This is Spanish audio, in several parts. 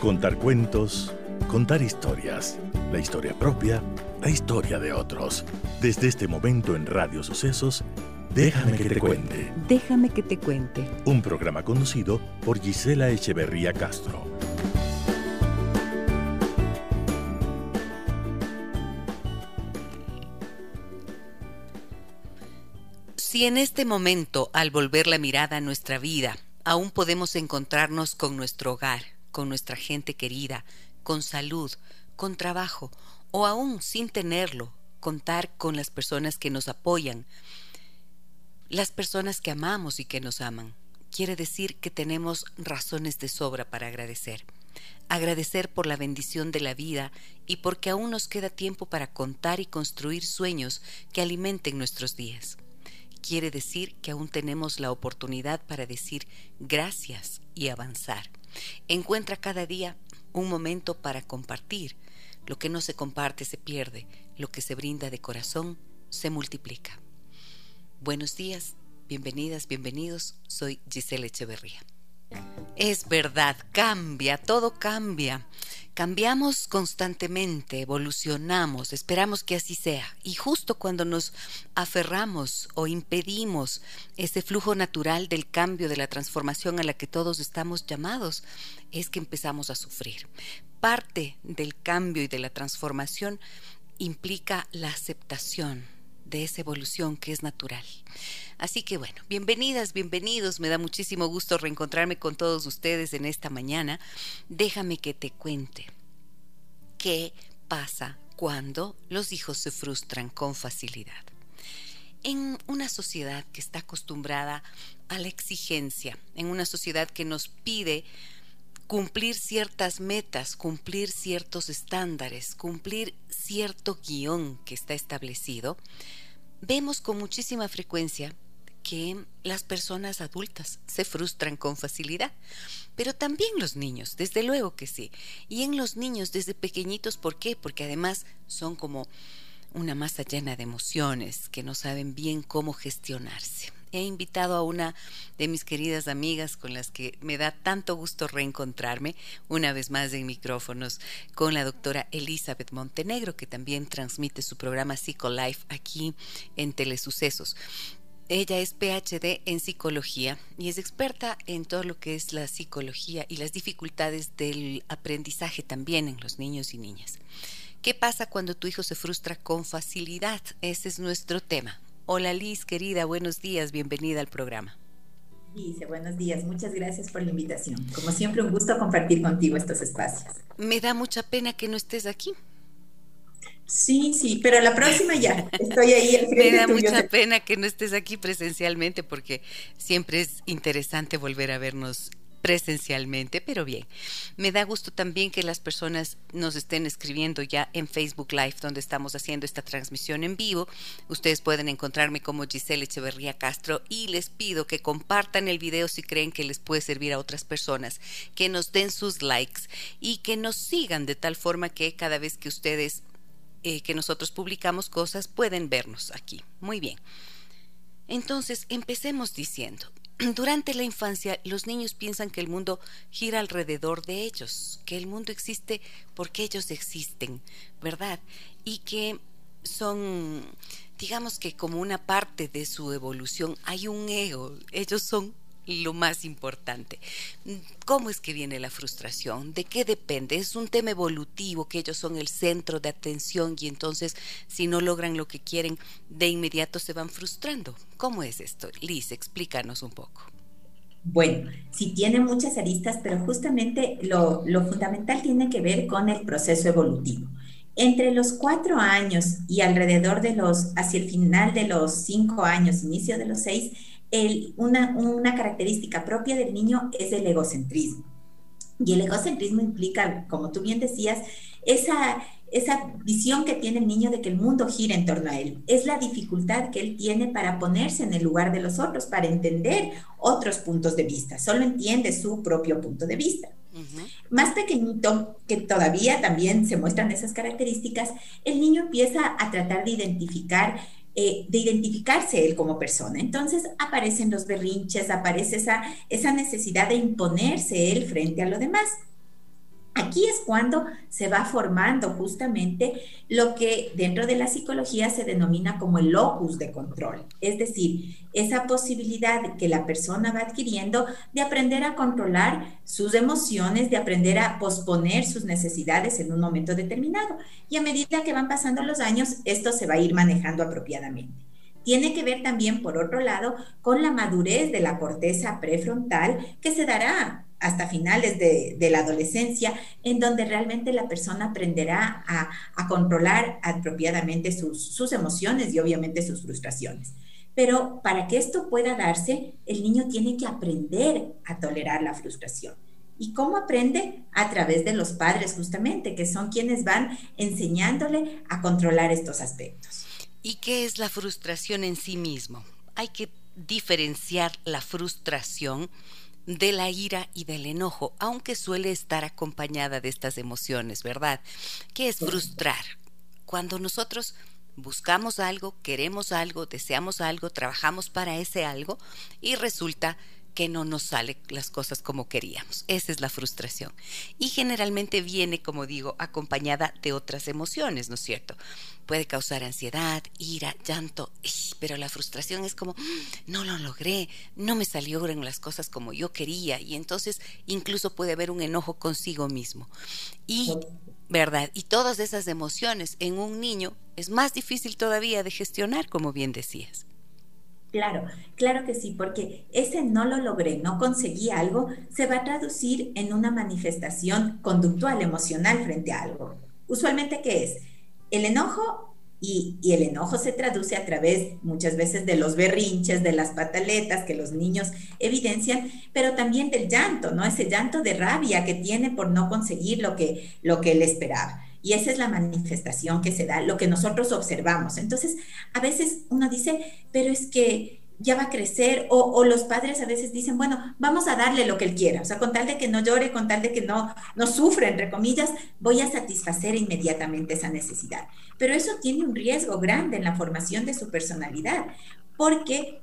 Contar cuentos, contar historias, la historia propia, la historia de otros. Desde este momento en Radio Sucesos, Déjame que te cuente. Déjame que te cuente. Un programa conducido por Gisela Echeverría Castro. Si en este momento, al volver la mirada a nuestra vida, aún podemos encontrarnos con nuestro hogar, con nuestra gente querida, con salud, con trabajo, o aún sin tenerlo, contar con las personas que nos apoyan, las personas que amamos y que nos aman. Quiere decir que tenemos razones de sobra para agradecer. Agradecer por la bendición de la vida y porque aún nos queda tiempo para contar y construir sueños que alimenten nuestros días. Quiere decir que aún tenemos la oportunidad para decir gracias y avanzar. Encuentra cada día un momento para compartir. Lo que no se comparte se pierde, lo que se brinda de corazón se multiplica. Buenos días, bienvenidas, bienvenidos. Soy Giselle Echeverría. Es verdad, cambia, todo cambia. Cambiamos constantemente, evolucionamos, esperamos que así sea. Y justo cuando nos aferramos o impedimos ese flujo natural del cambio, de la transformación a la que todos estamos llamados, es que empezamos a sufrir. Parte del cambio y de la transformación implica la aceptación, de esa evolución que es natural. Así que bueno, bienvenidas, bienvenidos, me da muchísimo gusto reencontrarme con todos ustedes en esta mañana. Déjame que te cuente qué pasa cuando los hijos se frustran con facilidad. En una sociedad que está acostumbrada a la exigencia, en una sociedad que nos pide cumplir ciertas metas, cumplir ciertos estándares, cumplir cierto guion que está establecido, vemos con muchísima frecuencia que las personas adultas se frustran con facilidad, pero también los niños, desde luego que sí. Y en los niños desde pequeñitos, ¿por qué? Porque además son como una masa llena de emociones que no saben bien cómo gestionarse he invitado a una de mis queridas amigas con las que me da tanto gusto reencontrarme una vez más en micrófonos con la doctora Elizabeth Montenegro, que también transmite su programa Psicolife aquí en Telesucesos. Ella es PhD en psicología y es experta en todo lo que es la psicología y las dificultades del aprendizaje también en los niños y niñas. ¿Qué pasa cuando tu hijo se frustra con facilidad? Ese es nuestro tema. Hola Liz, querida, buenos días, bienvenida al programa. Dice, buenos días, muchas gracias por la invitación. Como siempre, un gusto compartir contigo estos espacios. Me da mucha pena que no estés aquí. Sí, sí, pero la próxima ya. Estoy ahí al frente Me da mucha pena que no estés aquí presencialmente porque siempre es interesante volver a vernos presencialmente, pero bien. Me da gusto también que las personas nos estén escribiendo ya en Facebook Live, donde estamos haciendo esta transmisión en vivo. Ustedes pueden encontrarme como Giselle Echeverría Castro y les pido que compartan el video si creen que les puede servir a otras personas, que nos den sus likes y que nos sigan de tal forma que cada vez que ustedes, eh, que nosotros publicamos cosas, pueden vernos aquí. Muy bien. Entonces, empecemos diciendo, durante la infancia los niños piensan que el mundo gira alrededor de ellos, que el mundo existe porque ellos existen, ¿verdad? Y que son, digamos que como una parte de su evolución, hay un ego, ellos son lo más importante. ¿Cómo es que viene la frustración? ¿De qué depende? Es un tema evolutivo, que ellos son el centro de atención y entonces si no logran lo que quieren, de inmediato se van frustrando. ¿Cómo es esto? Liz, explícanos un poco. Bueno, sí tiene muchas aristas, pero justamente lo, lo fundamental tiene que ver con el proceso evolutivo. Entre los cuatro años y alrededor de los, hacia el final de los cinco años, inicio de los seis, una, una característica propia del niño es el egocentrismo. Y el egocentrismo implica, como tú bien decías, esa, esa visión que tiene el niño de que el mundo gira en torno a él. Es la dificultad que él tiene para ponerse en el lugar de los otros, para entender otros puntos de vista. Solo entiende su propio punto de vista. Más pequeñito, que todavía también se muestran esas características, el niño empieza a tratar de identificar eh, de identificarse él como persona. Entonces aparecen los berrinches, aparece esa, esa necesidad de imponerse él frente a lo demás. Aquí es cuando se va formando justamente lo que dentro de la psicología se denomina como el locus de control, es decir, esa posibilidad que la persona va adquiriendo de aprender a controlar sus emociones, de aprender a posponer sus necesidades en un momento determinado. Y a medida que van pasando los años, esto se va a ir manejando apropiadamente. Tiene que ver también, por otro lado, con la madurez de la corteza prefrontal que se dará hasta finales de, la adolescencia, en donde realmente la persona aprenderá a, controlar apropiadamente sus, sus emociones y obviamente sus frustraciones. Pero para que esto pueda darse, el niño tiene que aprender a tolerar la frustración. ¿Y cómo aprende? A través de los padres justamente, que son quienes van enseñándole a controlar estos aspectos. ¿Y qué es la frustración en sí mismo? Hay que diferenciar la frustración de la ira y del enojo, aunque suele estar acompañada de estas emociones, ¿verdad? ¿Qué es frustrar? Cuando nosotros buscamos algo, queremos algo, deseamos algo, trabajamos para ese algo y resulta que no nos salen las cosas como queríamos. Esa es la frustración. Y generalmente viene, como digo, acompañada de otras emociones, ¿no es cierto? Puede causar ansiedad, ira, llanto, pero la frustración es como, no lo logré, no me salieron las cosas como yo quería y entonces incluso puede haber un enojo consigo mismo. Y, ¿verdad? Y todas esas emociones en un niño es más difícil todavía de gestionar, como bien decías. Claro, claro que sí, porque ese no lo logré, no conseguí algo, se va a traducir en una manifestación conductual, emocional frente a algo. Usualmente, ¿qué es? El enojo y, el enojo se traduce a través muchas veces de los berrinches, de las pataletas que los niños evidencian, pero también del llanto, ¿no? Ese llanto de rabia que tiene por no conseguir lo que, lo que él esperaba. Y esa es la manifestación que se da, lo que nosotros observamos. Entonces, a veces uno dice, pero es que ya va a crecer, o, los padres a veces dicen, bueno, vamos a darle lo que él quiera, o sea, con tal de que no llore, con tal de que no, no sufra, entre comillas, voy a satisfacer inmediatamente esa necesidad. Pero eso tiene un riesgo grande en la formación de su personalidad, porque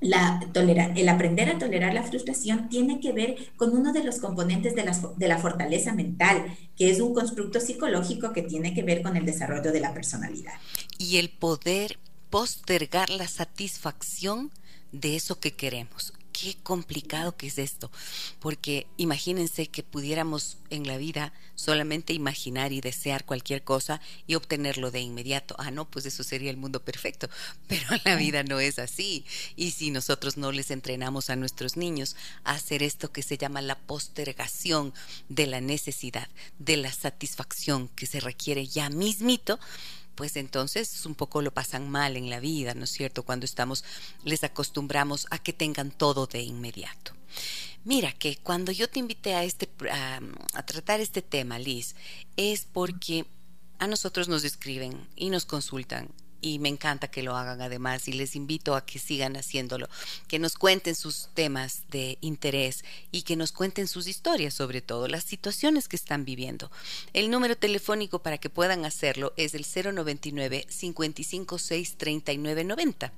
la el aprender a tolerar la frustración tiene que ver con uno de los componentes de la, de la fortaleza mental, que es un constructo psicológico que tiene que ver con el desarrollo de la personalidad. Y el poder postergar la satisfacción de eso que queremos qué complicado que es esto, porque imagínense que pudiéramos en la vida solamente imaginar y desear cualquier cosa y obtenerlo de inmediato. Ah, no, pues eso sería el mundo perfecto, pero la vida no es así. Y si nosotros no les entrenamos a nuestros niños a hacer esto que se llama la postergación de la necesidad, de la satisfacción que se requiere ya mismito, pues entonces un poco lo pasan mal en la vida, ¿no es cierto? Cuando estamos, les acostumbramos a que tengan todo de inmediato. Mira que cuando yo te invité a, este, a tratar este tema, Liz, es porque a nosotros nos escriben y nos consultan y me encanta que lo hagan además y les invito a que sigan haciéndolo, que nos cuenten sus temas de interés y que nos cuenten sus historias sobre todo, las situaciones que están viviendo. El número telefónico para que puedan hacerlo es el 099 556 3990.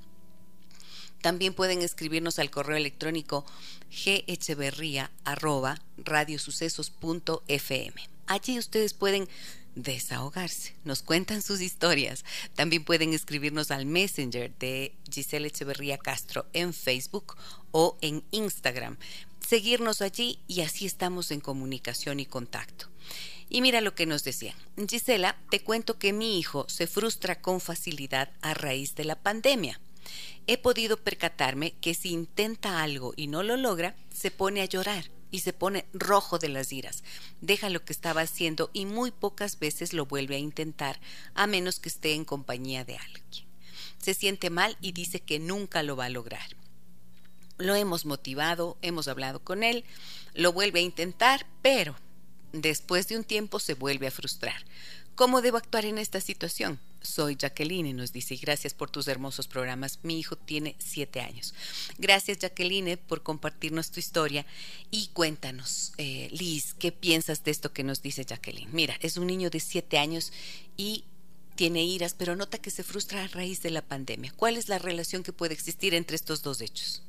También pueden escribirnos al correo electrónico ghecheverría@radiosucesos.fm. Allí ustedes pueden desahogarse. Nos cuentan sus historias. También pueden escribirnos al Messenger de Giselle Echeverría Castro en Facebook o en Instagram. Seguirnos allí y así estamos en comunicación y contacto. Y mira lo que nos decían. Gisela, te cuento que mi hijo se frustra con facilidad a raíz de la pandemia. He podido percatarme que si intenta algo y no lo logra, se pone a llorar y se pone rojo de las iras. Deja lo que estaba haciendo y muy pocas veces lo vuelve a intentar, a menos que esté en compañía de alguien. Se siente mal y dice que nunca lo va a lograr. Lo hemos motivado, hemos hablado con él, lo vuelve a intentar, pero después de un tiempo se vuelve a frustrar. ¿Cómo debo actuar en esta situación? Soy Jacqueline y nos dice, gracias por tus hermosos programas. Mi hijo tiene siete años. Gracias Jacqueline por compartirnos tu historia y cuéntanos, eh, Liz, ¿qué piensas de esto que nos dice Jacqueline? Mira, es un niño de siete años y tiene iras, pero nota que se frustra a raíz de la pandemia. ¿Cuál es la relación que puede existir entre estos dos hechos?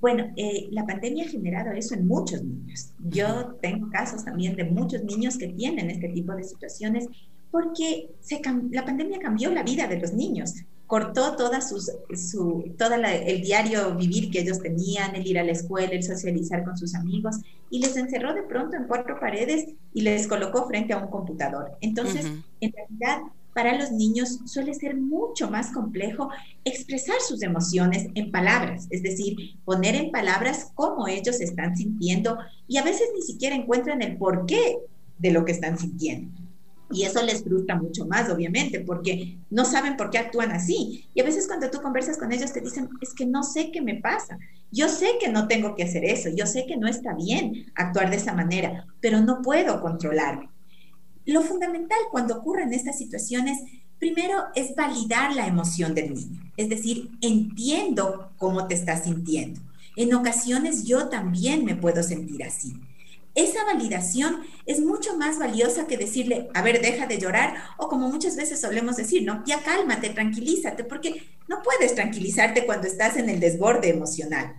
Bueno, eh, la pandemia ha generado eso en muchos niños. Yo tengo casos también de muchos niños que tienen este tipo de situaciones porque se, la pandemia cambió la vida de los niños cortó toda sus, su, toda el diario vivir que ellos tenían, el ir a la escuela, el socializar con sus amigos, y les encerró de pronto en cuatro paredes y les colocó frente a un computador. Entonces, en realidad, para los niños suele ser mucho más complejo expresar sus emociones en palabras, es decir, poner en palabras cómo ellos están sintiendo y a veces ni siquiera encuentran el porqué de lo que están sintiendo. Y eso les frustra mucho más, obviamente, porque no saben por qué actúan así. Y a veces cuando tú conversas con ellos te dicen, es que no sé qué me pasa. Yo sé que no tengo que hacer eso, yo sé que no está bien actuar de esa manera, pero no puedo controlarme. Lo fundamental cuando ocurren estas situaciones, primero es validar la emoción del niño, es decir, entiendo cómo te estás sintiendo. En ocasiones yo también me puedo sentir así. Esa validación es mucho más valiosa que decirle, a ver, deja de llorar, o como muchas veces solemos decir, ¿no? Ya cálmate, tranquilízate, porque no puedes tranquilizarte cuando estás en el desborde emocional.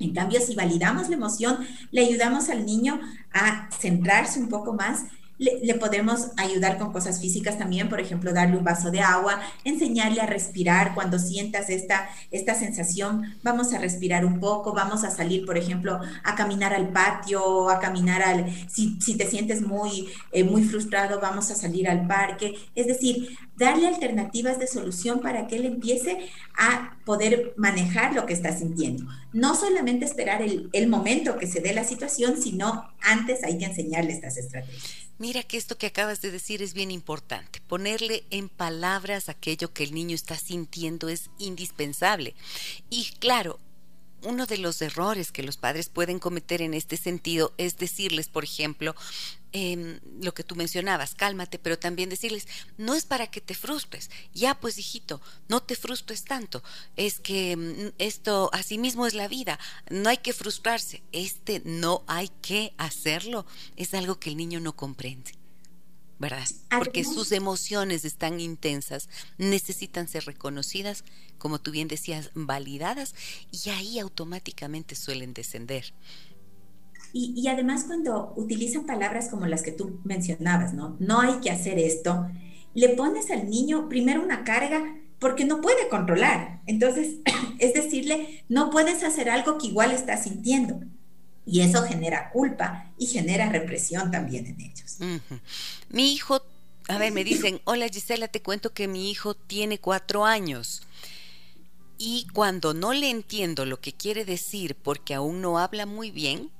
En cambio, si validamos la emoción, le ayudamos al niño a centrarse un poco más le, podemos ayudar con cosas físicas también, por ejemplo, darle un vaso de agua, enseñarle a respirar cuando sientas esta, esta sensación, vamos a respirar un poco, vamos a salir, por ejemplo, a caminar al patio, a caminar al, si, si te sientes muy, eh, muy frustrado, vamos a salir al parque, es decir, darle alternativas de solución para que él empiece a poder manejar lo que está sintiendo. No solamente esperar el, momento que se dé la situación, sino antes hay que enseñarle estas estrategias. Mira que esto que acabas de decir es bien importante. Ponerle en palabras aquello que el niño está sintiendo es indispensable. Y claro, uno de los errores que los padres pueden cometer en este sentido es decirles, por ejemplo, Em, lo que tú mencionabas, cálmate, pero también decirles, no es para que te frustres, ya pues hijito, no te frustres tanto, es que mm, esto así mismo es la vida, no hay que frustrarse, este no hay que hacerlo, es algo que el niño no comprende. ¿Verdad? Porque sus emociones están intensas, necesitan ser reconocidas, como tú bien decías, validadas, y ahí automáticamente suelen descender. Y, además cuando utilizan palabras como las que tú mencionabas, ¿no? No hay que hacer esto, le pones al niño primero una carga porque no puede controlar. Entonces, es decirle, no puedes hacer algo que igual estás sintiendo. Y eso genera culpa y genera represión también en ellos. Mi hijo, a ver, me dicen, hola Gisela, te cuento que mi hijo tiene cuatro años. Y cuando no le entiendo lo que quiere decir porque aún no habla muy bien,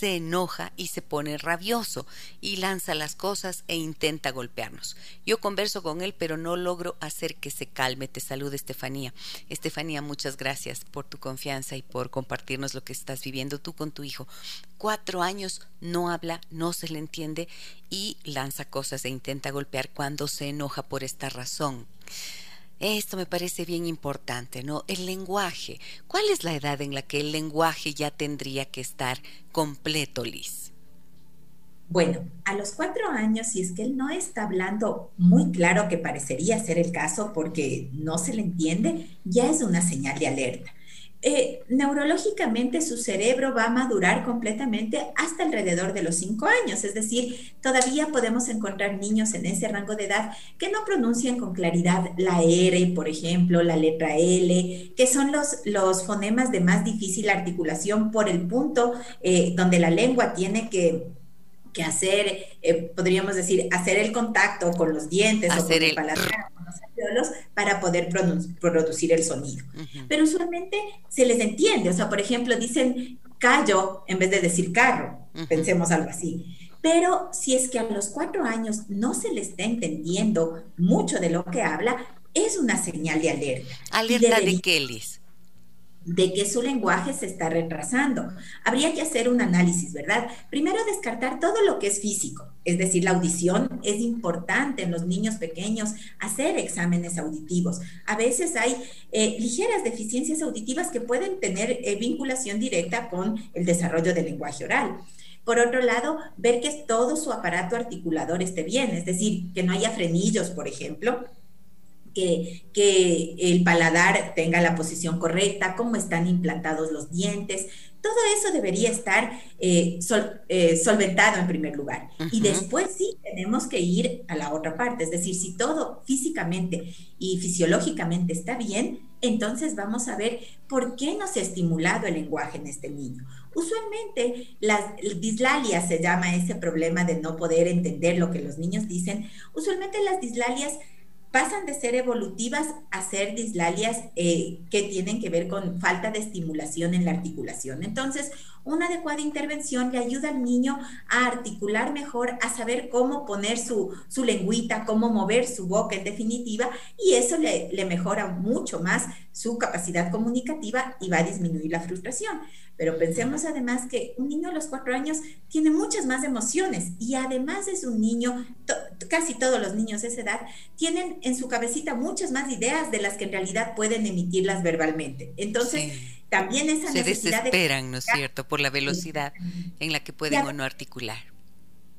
se enoja y se pone rabioso y lanza las cosas e intenta golpearnos. Yo converso con él, pero no logro hacer que se calme. Te saluda Estefanía. Estefanía, muchas gracias por tu confianza y por compartirnos lo que estás viviendo tú con tu hijo. Cuatro años no habla, no se le entiende y lanza cosas e intenta golpear cuando se enoja por esta razón. Esto me parece bien importante, ¿no? El lenguaje. ¿Cuál es la edad en la que el lenguaje ya tendría que estar completo, Liz? Bueno, a los cuatro años, si es que él no está hablando muy claro, que parecería ser el caso porque no se le entiende, ya es una señal de alerta. Eh, neurológicamente su cerebro va a madurar completamente hasta alrededor de los cinco años, es decir, todavía podemos encontrar niños en ese rango de edad que no pronuncian con claridad la R, por ejemplo, la letra L, que son los, los fonemas de más difícil articulación por el punto eh, donde la lengua tiene que que hacer, eh, podríamos decir, hacer el contacto con los dientes o con el, paladar, alveolos para poder producir el sonido. Pero usualmente se les entiende, o sea, por ejemplo, dicen callo en vez de decir carro, pensemos algo así. Pero si es que a los cuatro años no se le está entendiendo mucho de lo que habla, es una señal de alerta. ¿Alerta de qué, Liz? De que su lenguaje se está retrasando. Habría que hacer un análisis, ¿verdad? Primero descartar todo lo que es físico, es decir, la audición es importante en los niños pequeños, hacer exámenes auditivos. A veces hay eh, ligeras deficiencias auditivas que pueden tener eh, vinculación directa con el desarrollo del lenguaje oral. Por otro lado, ver que todo su aparato articulador esté bien, es decir, que no haya frenillos, por ejemplo, que, que, el paladar tenga la posición correcta, cómo están implantados los dientes. Todo eso debería estar eh, eh, solventado en primer lugar. Y después sí tenemos que ir a la otra parte. Es decir, si todo físicamente y fisiológicamente está bien, entonces vamos a ver por qué no se ha estimulado el lenguaje en este niño. Usualmente las dislalias se llama ese problema de no poder entender lo que los niños dicen. Usualmente las dislalias pasan de ser evolutivas a ser dislalias eh, que tienen que ver con falta de estimulación en la articulación. Entonces, una adecuada intervención le ayuda al niño a articular mejor, a saber cómo poner su, su lengüita, cómo mover su boca en definitiva, y eso le, le mejora mucho más su capacidad comunicativa y va a disminuir la frustración. Pero pensemos además que un niño a los cuatro años tiene muchas más emociones y además es un niño, casi todos los niños de esa edad tienen en su cabecita muchas más ideas de las que en realidad pueden emitirlas verbalmente. Entonces, también esa Se desesperan, ¿no es cierto?, por la velocidad en la que pueden o no articular.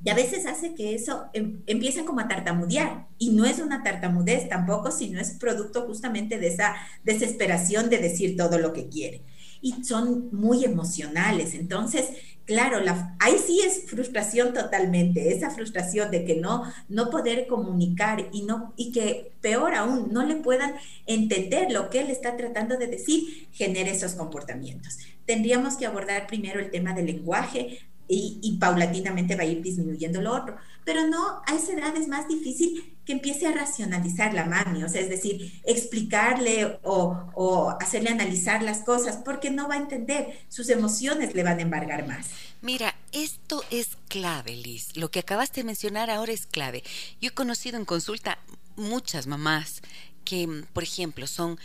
Y a veces hace que eso em, como a tartamudear. Y no es una tartamudez tampoco, sino es producto justamente de esa desesperación de decir todo lo que quiere y son muy emocionales. Entonces, claro, la, ahí sí es frustración totalmente, esa frustración de que no, no poder comunicar y, no, y que peor aún, no le puedan entender lo que él está tratando de decir, genera esos comportamientos. Tendríamos que abordar primero el tema del lenguaje, y, paulatinamente va a ir disminuyendo lo otro. Pero no, a esa edad es más difícil que empiece a racionalizar la mami, o sea, es decir, explicarle o, o, hacerle analizar las cosas, porque no va a entender, sus emociones le van a embargar más. Mira, esto es clave, Liz. Lo que acabas de mencionar ahora es clave. Yo he conocido en consulta muchas mamás que, por ejemplo, son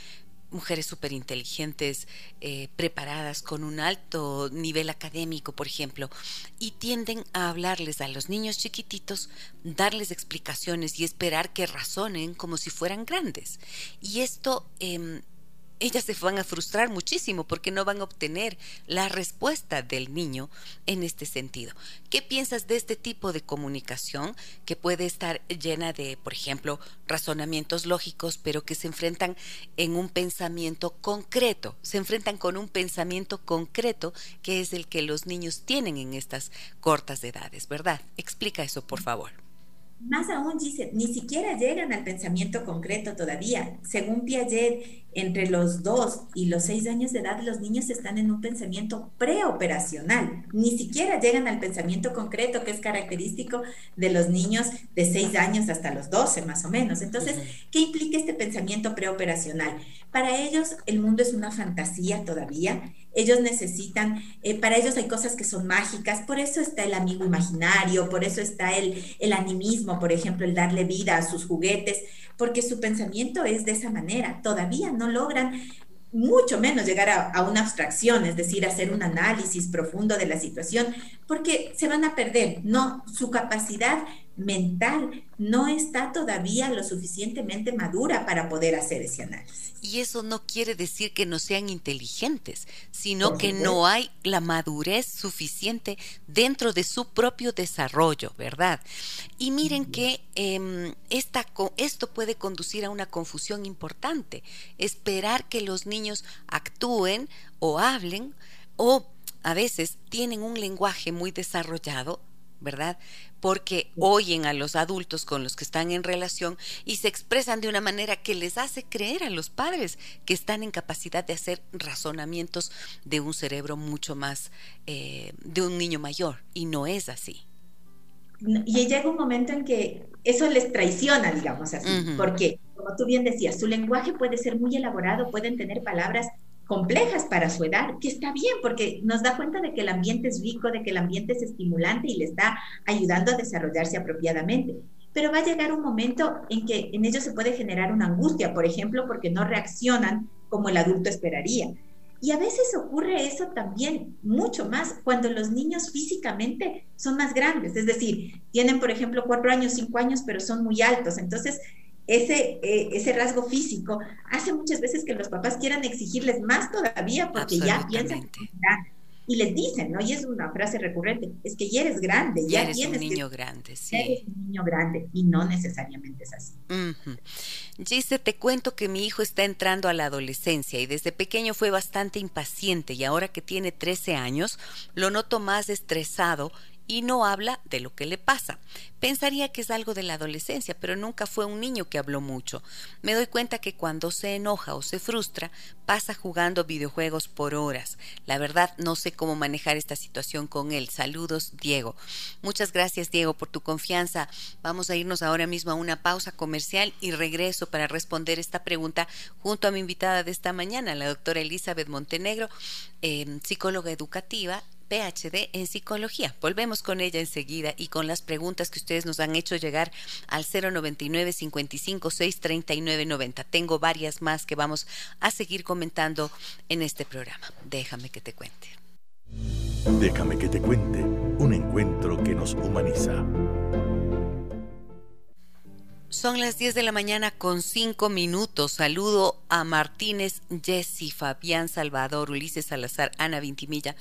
mujeres súper inteligentes, eh, preparadas, con un alto nivel académico, por ejemplo, y tienden a hablarles a los niños chiquititos, darles explicaciones y esperar que razonen como si fueran grandes. Y esto... Eh, ellas se van a frustrar muchísimo porque no van a obtener la respuesta del niño en este sentido. ¿Qué piensas de este tipo de comunicación que puede estar llena de, por ejemplo, razonamientos lógicos, pero que se enfrentan en un pensamiento concreto? Se enfrentan con un pensamiento concreto que es el que los niños tienen en estas cortas edades, ¿verdad? Explica eso, por favor. Más aún, dice, ni siquiera llegan al pensamiento concreto todavía. Según Piaget, entre los dos y los seis años de edad, los niños están en un pensamiento preoperacional. Ni siquiera llegan al pensamiento concreto que es característico de los niños de seis años hasta los doce, más o menos. Entonces, ¿qué implica este pensamiento preoperacional? Para ellos, el mundo es una fantasía todavía ellos necesitan, eh, para ellos hay cosas que son mágicas, por eso está el amigo imaginario, por eso está el, el animismo, por ejemplo, el darle vida a sus juguetes, porque su pensamiento es de esa manera, todavía no logran mucho menos llegar a, una abstracción, es decir, hacer un análisis profundo de la situación, porque se van a perder, no, su capacidad mental no está todavía lo suficientemente madura para poder hacer ese análisis. Y eso no quiere decir que no sean inteligentes, sino que no hay la madurez suficiente dentro de su propio desarrollo, ¿verdad? Y miren que eh, esta, esto puede conducir a una confusión importante. Esperar que los niños actúen o hablen o a veces tienen un lenguaje muy desarrollado, ¿verdad? Porque oyen a los adultos con los que están en relación y se expresan de una manera que les hace creer a los padres que están en capacidad de hacer razonamientos de un cerebro mucho más eh, de un niño mayor y no es así. Y llega un momento en que eso les traiciona, digamos así, porque, como tú bien decías, su lenguaje puede ser muy elaborado, pueden tener palabras complejas para su edad, que está bien porque nos da cuenta de que el ambiente es rico, de que el ambiente es estimulante y le está ayudando a desarrollarse apropiadamente. Pero va a llegar un momento en que en ellos se puede generar una angustia, por ejemplo, porque no reaccionan como el adulto esperaría. Y a veces ocurre eso también mucho más cuando los niños físicamente son más grandes, es decir, tienen, por ejemplo, cuatro años, cinco años, pero son muy altos. Entonces, ese, eh, ese rasgo físico hace muchas veces que los papás quieran exigirles más todavía porque ya piensan que y les dicen, ¿no? Y es una frase recurrente, es que ya eres grande, ya, eres un niño grande, sí. Eres un niño grande y no necesariamente es así. Gise, te cuento que mi hijo está entrando a la adolescencia y desde pequeño fue bastante impaciente y ahora que tiene 13 años lo noto más estresado y no habla de lo que le pasa. Pensaría que es algo de la adolescencia, pero nunca fue un niño que habló mucho. Me doy cuenta que cuando se enoja o se frustra, pasa jugando videojuegos por horas. La verdad, no sé cómo manejar esta situación con él. Saludos, Diego. Muchas gracias, Diego, por tu confianza. Vamos a irnos ahora mismo a una pausa comercial y regreso para responder esta pregunta junto a mi invitada de esta mañana, la doctora Elizabeth Montenegro, eh, psicóloga educativa PhD en psicología. Volvemos con ella enseguida y con las preguntas que ustedes nos han hecho llegar al 099 55 639 90. Tengo varias más que vamos a seguir comentando en este programa. Déjame que te cuente. Déjame que te cuente un encuentro que nos humaniza. Son las 10 de la mañana con 5 minutos. Saludo a Martínez, Jessy, Fabián Salvador, Ulises Salazar, Ana Vintimilla.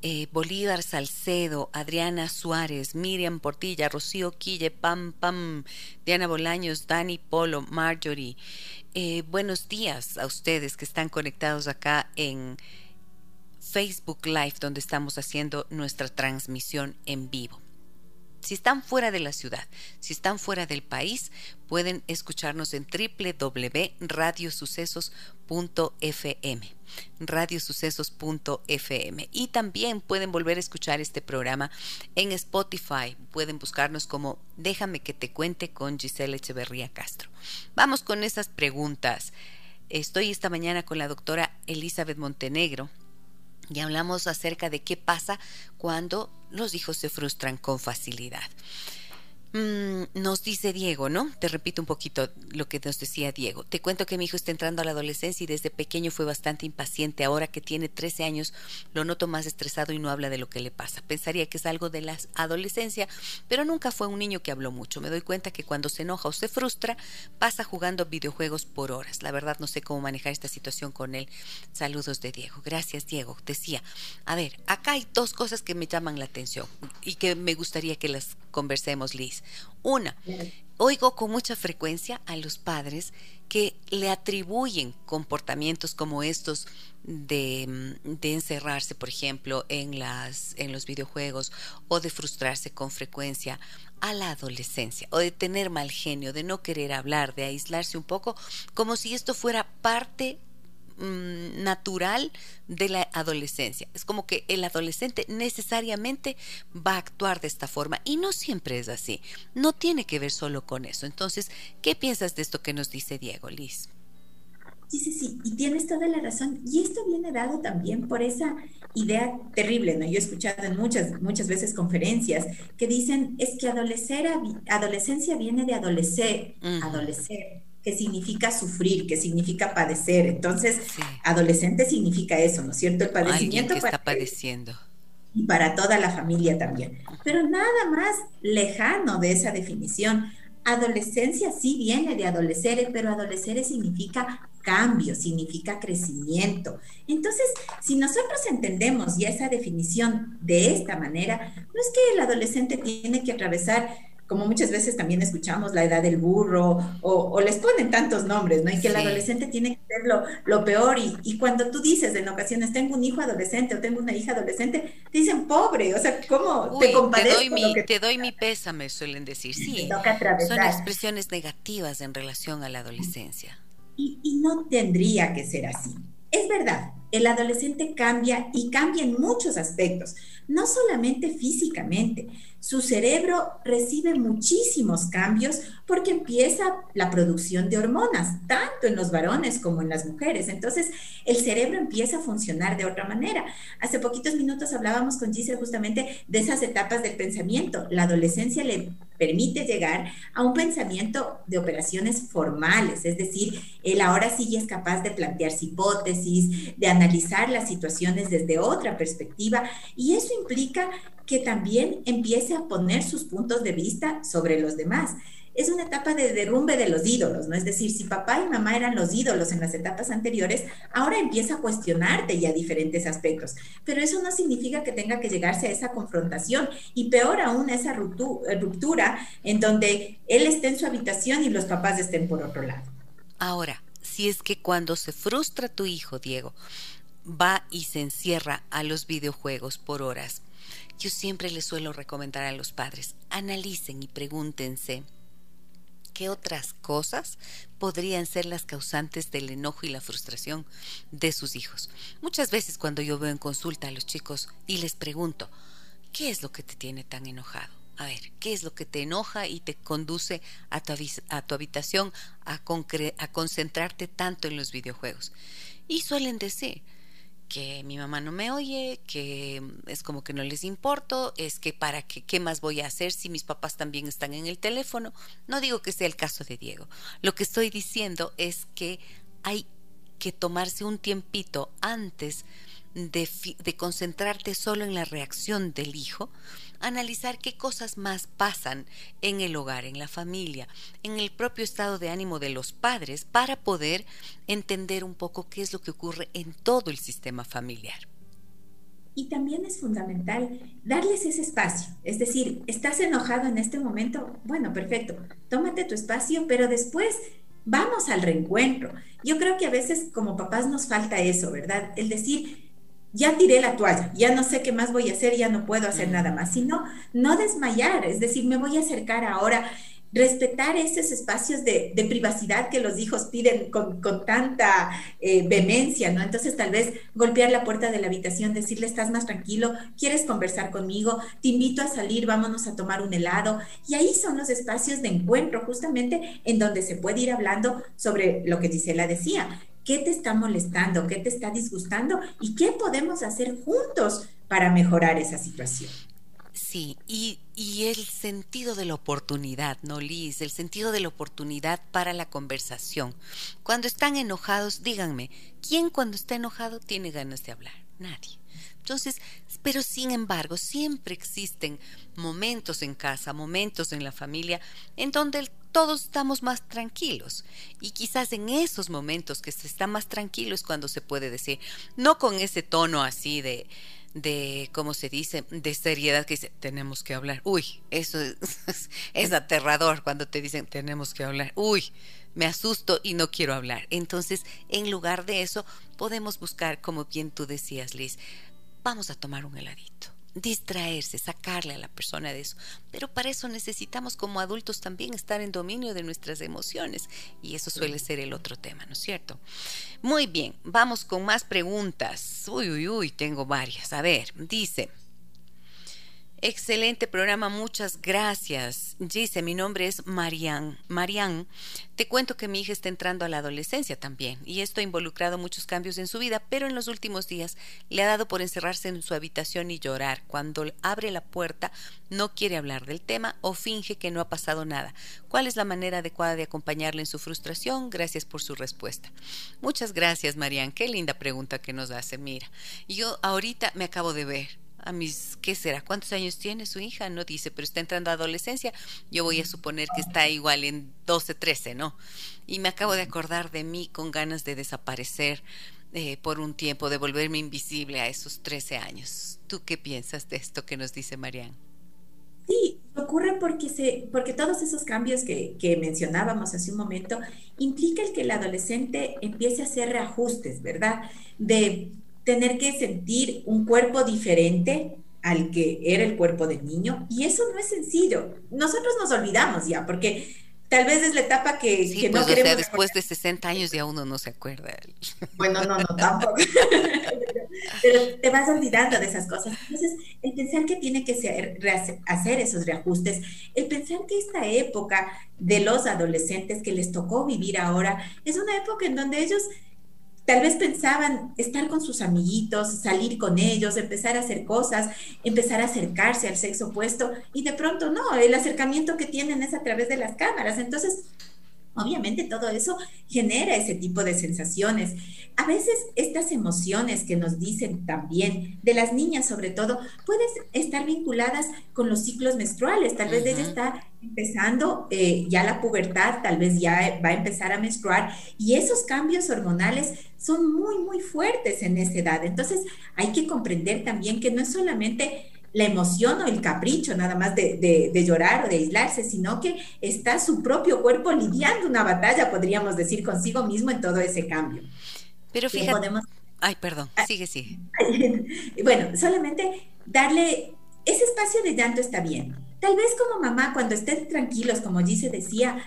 Eh, Bolívar Salcedo, Adriana Suárez, Miriam Portilla, Rocío Quille, Pam Pam, Diana Bolaños, Dani Polo, Marjorie. Eh, buenos días a ustedes que están conectados acá en Facebook Live, donde estamos haciendo nuestra transmisión en vivo. Si están fuera de la ciudad, si están fuera del país, pueden escucharnos en www.radiosucesos.fm radiosucesos.fm y también pueden volver a escuchar este programa en Spotify. Pueden buscarnos como Déjame que te cuente con Giselle Echeverría Castro. Vamos con esas preguntas. Estoy esta mañana con la doctora Elizabeth Montenegro y hablamos acerca de qué pasa cuando los hijos se frustran con facilidad. Mm, nos dice Diego, ¿no? Te repito un poquito lo que nos decía Diego. Te cuento que mi hijo está entrando a la adolescencia y desde pequeño fue bastante impaciente. Ahora que tiene 13 años, lo noto más estresado y no habla de lo que le pasa. Pensaría que es algo de la adolescencia, pero nunca fue un niño que habló mucho. Me doy cuenta que cuando se enoja o se frustra, pasa jugando videojuegos por horas. La verdad no sé cómo manejar esta situación con él. Saludos de Diego. Gracias, Diego. Decía, a ver, acá hay dos cosas que me llaman la atención y que me gustaría que las conversemos, Liz. Una, oigo con mucha frecuencia a los padres que le atribuyen comportamientos como estos de, de, encerrarse, por ejemplo, en, las, en los videojuegos o de frustrarse con frecuencia a la adolescencia o de tener mal genio, de no querer hablar, de aislarse un poco, como si esto fuera parte Mm, natural de la adolescencia. Es como que el adolescente necesariamente va a actuar de esta forma y no siempre es así. No tiene que ver solo con eso. Entonces, ¿qué piensas de esto que nos dice Diego, Liz? Sí, sí, sí, y tienes toda la razón. Y esto viene dado también por esa idea terrible, ¿no? Yo he escuchado en muchas, muchas veces conferencias que dicen, es que adolescencia viene de adolecer, adolecer que significa sufrir, que significa padecer. Entonces, adolescente significa eso, ¿no es cierto? El padecimiento. que está padeciendo. Y para toda la familia también. Pero nada más lejano de esa definición. Adolescencia sí viene de adolecer, pero adolecer significa cambio, significa crecimiento. Entonces, si nosotros entendemos ya esa definición de esta manera, no es que el adolescente tiene que atravesar como muchas veces también escuchamos la edad del burro, o, les ponen tantos nombres, ¿no? Y que el adolescente tiene que ser lo, peor. Y, cuando tú dices en ocasiones, tengo un hijo adolescente o tengo una hija adolescente, te dicen pobre, o sea, ¿cómo te compadezco? Te doy, mi, te doy mi pésame, suelen decir. Sí, son expresiones negativas en relación a la adolescencia. Y, y no tendría que ser así. Es verdad, el adolescente cambia y cambia en muchos aspectos, no solamente físicamente, su cerebro recibe muchísimos cambios porque empieza la producción de hormonas, tanto en los varones como en las mujeres. Entonces, el cerebro empieza a funcionar de otra manera. Hace poquitos minutos hablábamos con Giselle justamente de esas etapas del pensamiento. La adolescencia le permite llegar a un pensamiento de operaciones formales, es decir, él ahora sí es capaz de plantearse hipótesis, de analizar las situaciones desde otra perspectiva y eso implica que también empiece a poner sus puntos de vista sobre los demás. es una etapa de derrumbe de los ídolos, ¿no? Es decir, si papá y mamá eran los ídolos en las etapas anteriores, ahora empieza a cuestionarte ya diferentes aspectos. Pero eso no significa que tenga que llegarse a esa confrontación y peor aún a esa ruptura en donde él esté en su habitación y los papás estén por otro lado. Ahora, si es que cuando se frustra tu hijo, Diego, va y se encierra a los videojuegos por horas, yo siempre le suelo recomendar a los padres, analicen y pregúntense qué otras cosas podrían ser las causantes del enojo y la frustración de sus hijos. Muchas veces cuando yo veo en consulta a los chicos y les pregunto, ¿qué es lo que te tiene tan enojado? A ver, ¿qué es lo que te enoja y te conduce a tu, a tu habitación a, a concentrarte tanto en los videojuegos? Y suelen decir, que mi mamá no me oye, que es como que no les importo, es que para qué, qué más voy a hacer si mis papás también están en el teléfono. No digo que sea el caso de Diego. Lo que estoy diciendo es que hay que tomarse un tiempito antes de, concentrarte solo en la reacción del hijo analizar qué cosas más pasan en el hogar, en la familia, en el propio estado de ánimo de los padres para poder entender un poco qué es lo que ocurre en todo el sistema familiar. Y también es fundamental darles ese espacio. Es decir, estás enojado en este momento, bueno, perfecto, tómate tu espacio, pero después vamos al reencuentro. Yo creo que a veces como papás nos falta eso, ¿verdad? El decir, ya tiré la toalla, ya no sé qué más voy a hacer, ya no puedo hacer nada más, sino no desmayar, es decir, me voy a acercar ahora, respetar esos espacios de, privacidad que los hijos piden con, tanta eh, vehemencia, ¿no? Entonces tal vez golpear la puerta de la habitación, decirle, estás más tranquilo, quieres conversar conmigo, te invito a salir, vámonos a tomar un helado. Y ahí son los espacios de encuentro, justamente en donde se puede ir hablando sobre lo que Gisela decía, qué te está molestando, qué te está disgustando y qué podemos hacer juntos para mejorar esa situación. Sí, y, y, el sentido de la oportunidad, ¿no, Liz? El sentido de la oportunidad para la conversación. Cuando están enojados, díganme, ¿quién cuando está enojado tiene ganas de hablar? Nadie. Entonces, pero sin embargo, siempre existen momentos en casa, momentos en la familia, en donde todos estamos más tranquilos. Y quizás en esos momentos que se está más tranquilo es cuando se puede decir, no con ese tono así de, de ¿cómo se dice?, de seriedad que dice, tenemos que hablar. Uy, eso es, es aterrador cuando te dicen, tenemos que hablar. Uy, me asusto y no quiero hablar. Entonces, en lugar de eso, podemos buscar, como bien tú decías, Liz, vamos a tomar un heladito distraerse, sacarle a la persona de eso. Pero para eso necesitamos como adultos también estar en dominio de nuestras emociones y eso suele ser el otro tema, ¿no es cierto? Muy bien, vamos con más preguntas. Uy, uy, uy, tengo varias. A ver, dice... Excelente programa, muchas gracias. Dice, mi nombre es Marian. Marian, te cuento que mi hija está entrando a la adolescencia también y esto ha involucrado muchos cambios en su vida, pero en los últimos días le ha dado por encerrarse en su habitación y llorar. Cuando abre la puerta no quiere hablar del tema o finge que no ha pasado nada. ¿Cuál es la manera adecuada de acompañarle en su frustración? Gracias por su respuesta. Muchas gracias, Marian. Qué linda pregunta que nos hace. Mira, yo ahorita me acabo de ver a mis, ¿qué será? ¿Cuántos años tiene su hija? No dice, pero está entrando a adolescencia. Yo voy a suponer que está igual en 12, 13, ¿no? Y me acabo de acordar de mí con ganas de desaparecer eh, por un tiempo, de volverme invisible a esos 13 años. ¿Tú qué piensas de esto que nos dice Marian? Sí, ocurre porque, se, porque todos esos cambios que, mencionábamos hace un momento implica el que el adolescente empiece a hacer reajustes, ¿verdad? De tener que sentir un cuerpo diferente al que era el cuerpo del niño. Y eso no es sencillo. Nosotros nos olvidamos ya, porque tal vez es la etapa que, que no pues, queremos. después de 60 años ya uno no se acuerda. Bueno, no, no, tampoco. Pero te vas olvidando de esas cosas. Entonces, el pensar que tiene que ser, hacer esos reajustes, el pensar que esta época de los adolescentes que les tocó vivir ahora es una época en donde ellos Tal vez pensaban estar con sus amiguitos, salir con ellos, empezar a hacer cosas, empezar a acercarse al sexo opuesto y de pronto no, el acercamiento que tienen es a través de las cámaras. Entonces, Obviamente todo eso genera ese tipo de sensaciones. A veces estas emociones que nos dicen también, de las niñas sobre todo, pueden estar vinculadas con los ciclos menstruales. Tal vez ella está empezando eh, ya la pubertad, tal vez ya va a empezar a menstruar y esos cambios hormonales son muy, muy fuertes en esa edad. Entonces hay que comprender también que no es solamente la emoción o el capricho nada más de, llorar o de aislarse, sino que está su propio cuerpo lidiando una batalla, podríamos decir, consigo mismo en todo ese cambio. Pero fíjate... Ay, perdón, ah, sigue, sigue. Bueno, solamente darle ese espacio de llanto está bien. Tal vez como mamá, cuando estén tranquilos, como Gise decía,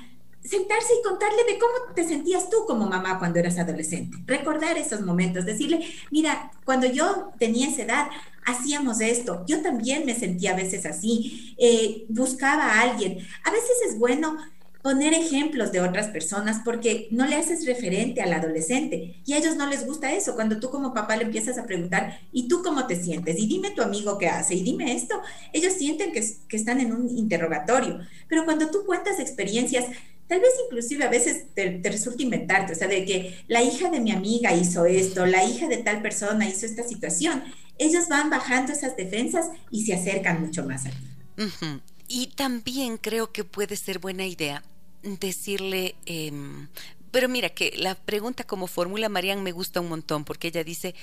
sentarse y contarle de cómo te sentías tú como mamá cuando eras adolescente. Recordar esos momentos, decirle, mira, cuando yo tenía esa edad, hacíamos esto. Yo también me sentía a veces así. Eh, buscaba a alguien. A veces es bueno poner ejemplos de otras personas porque no le haces referente al adolescente y a ellos no les gusta eso. Cuando tú como papá le empiezas a preguntar, ¿y tú cómo te sientes? Y dime tu amigo qué hace y dime esto. Ellos sienten que, que están en un interrogatorio. Pero cuando tú cuentas experiencias, tal vez inclusive a veces te, te, resulta inventarte, o sea, de que la hija de mi amiga hizo esto, la hija de tal persona hizo esta situación, ellos van bajando esas defensas y se acercan mucho más a ti. Y también creo que puede ser buena idea decirle, em, pero mira que la pregunta como formula Marian me gusta un montón porque ella dice,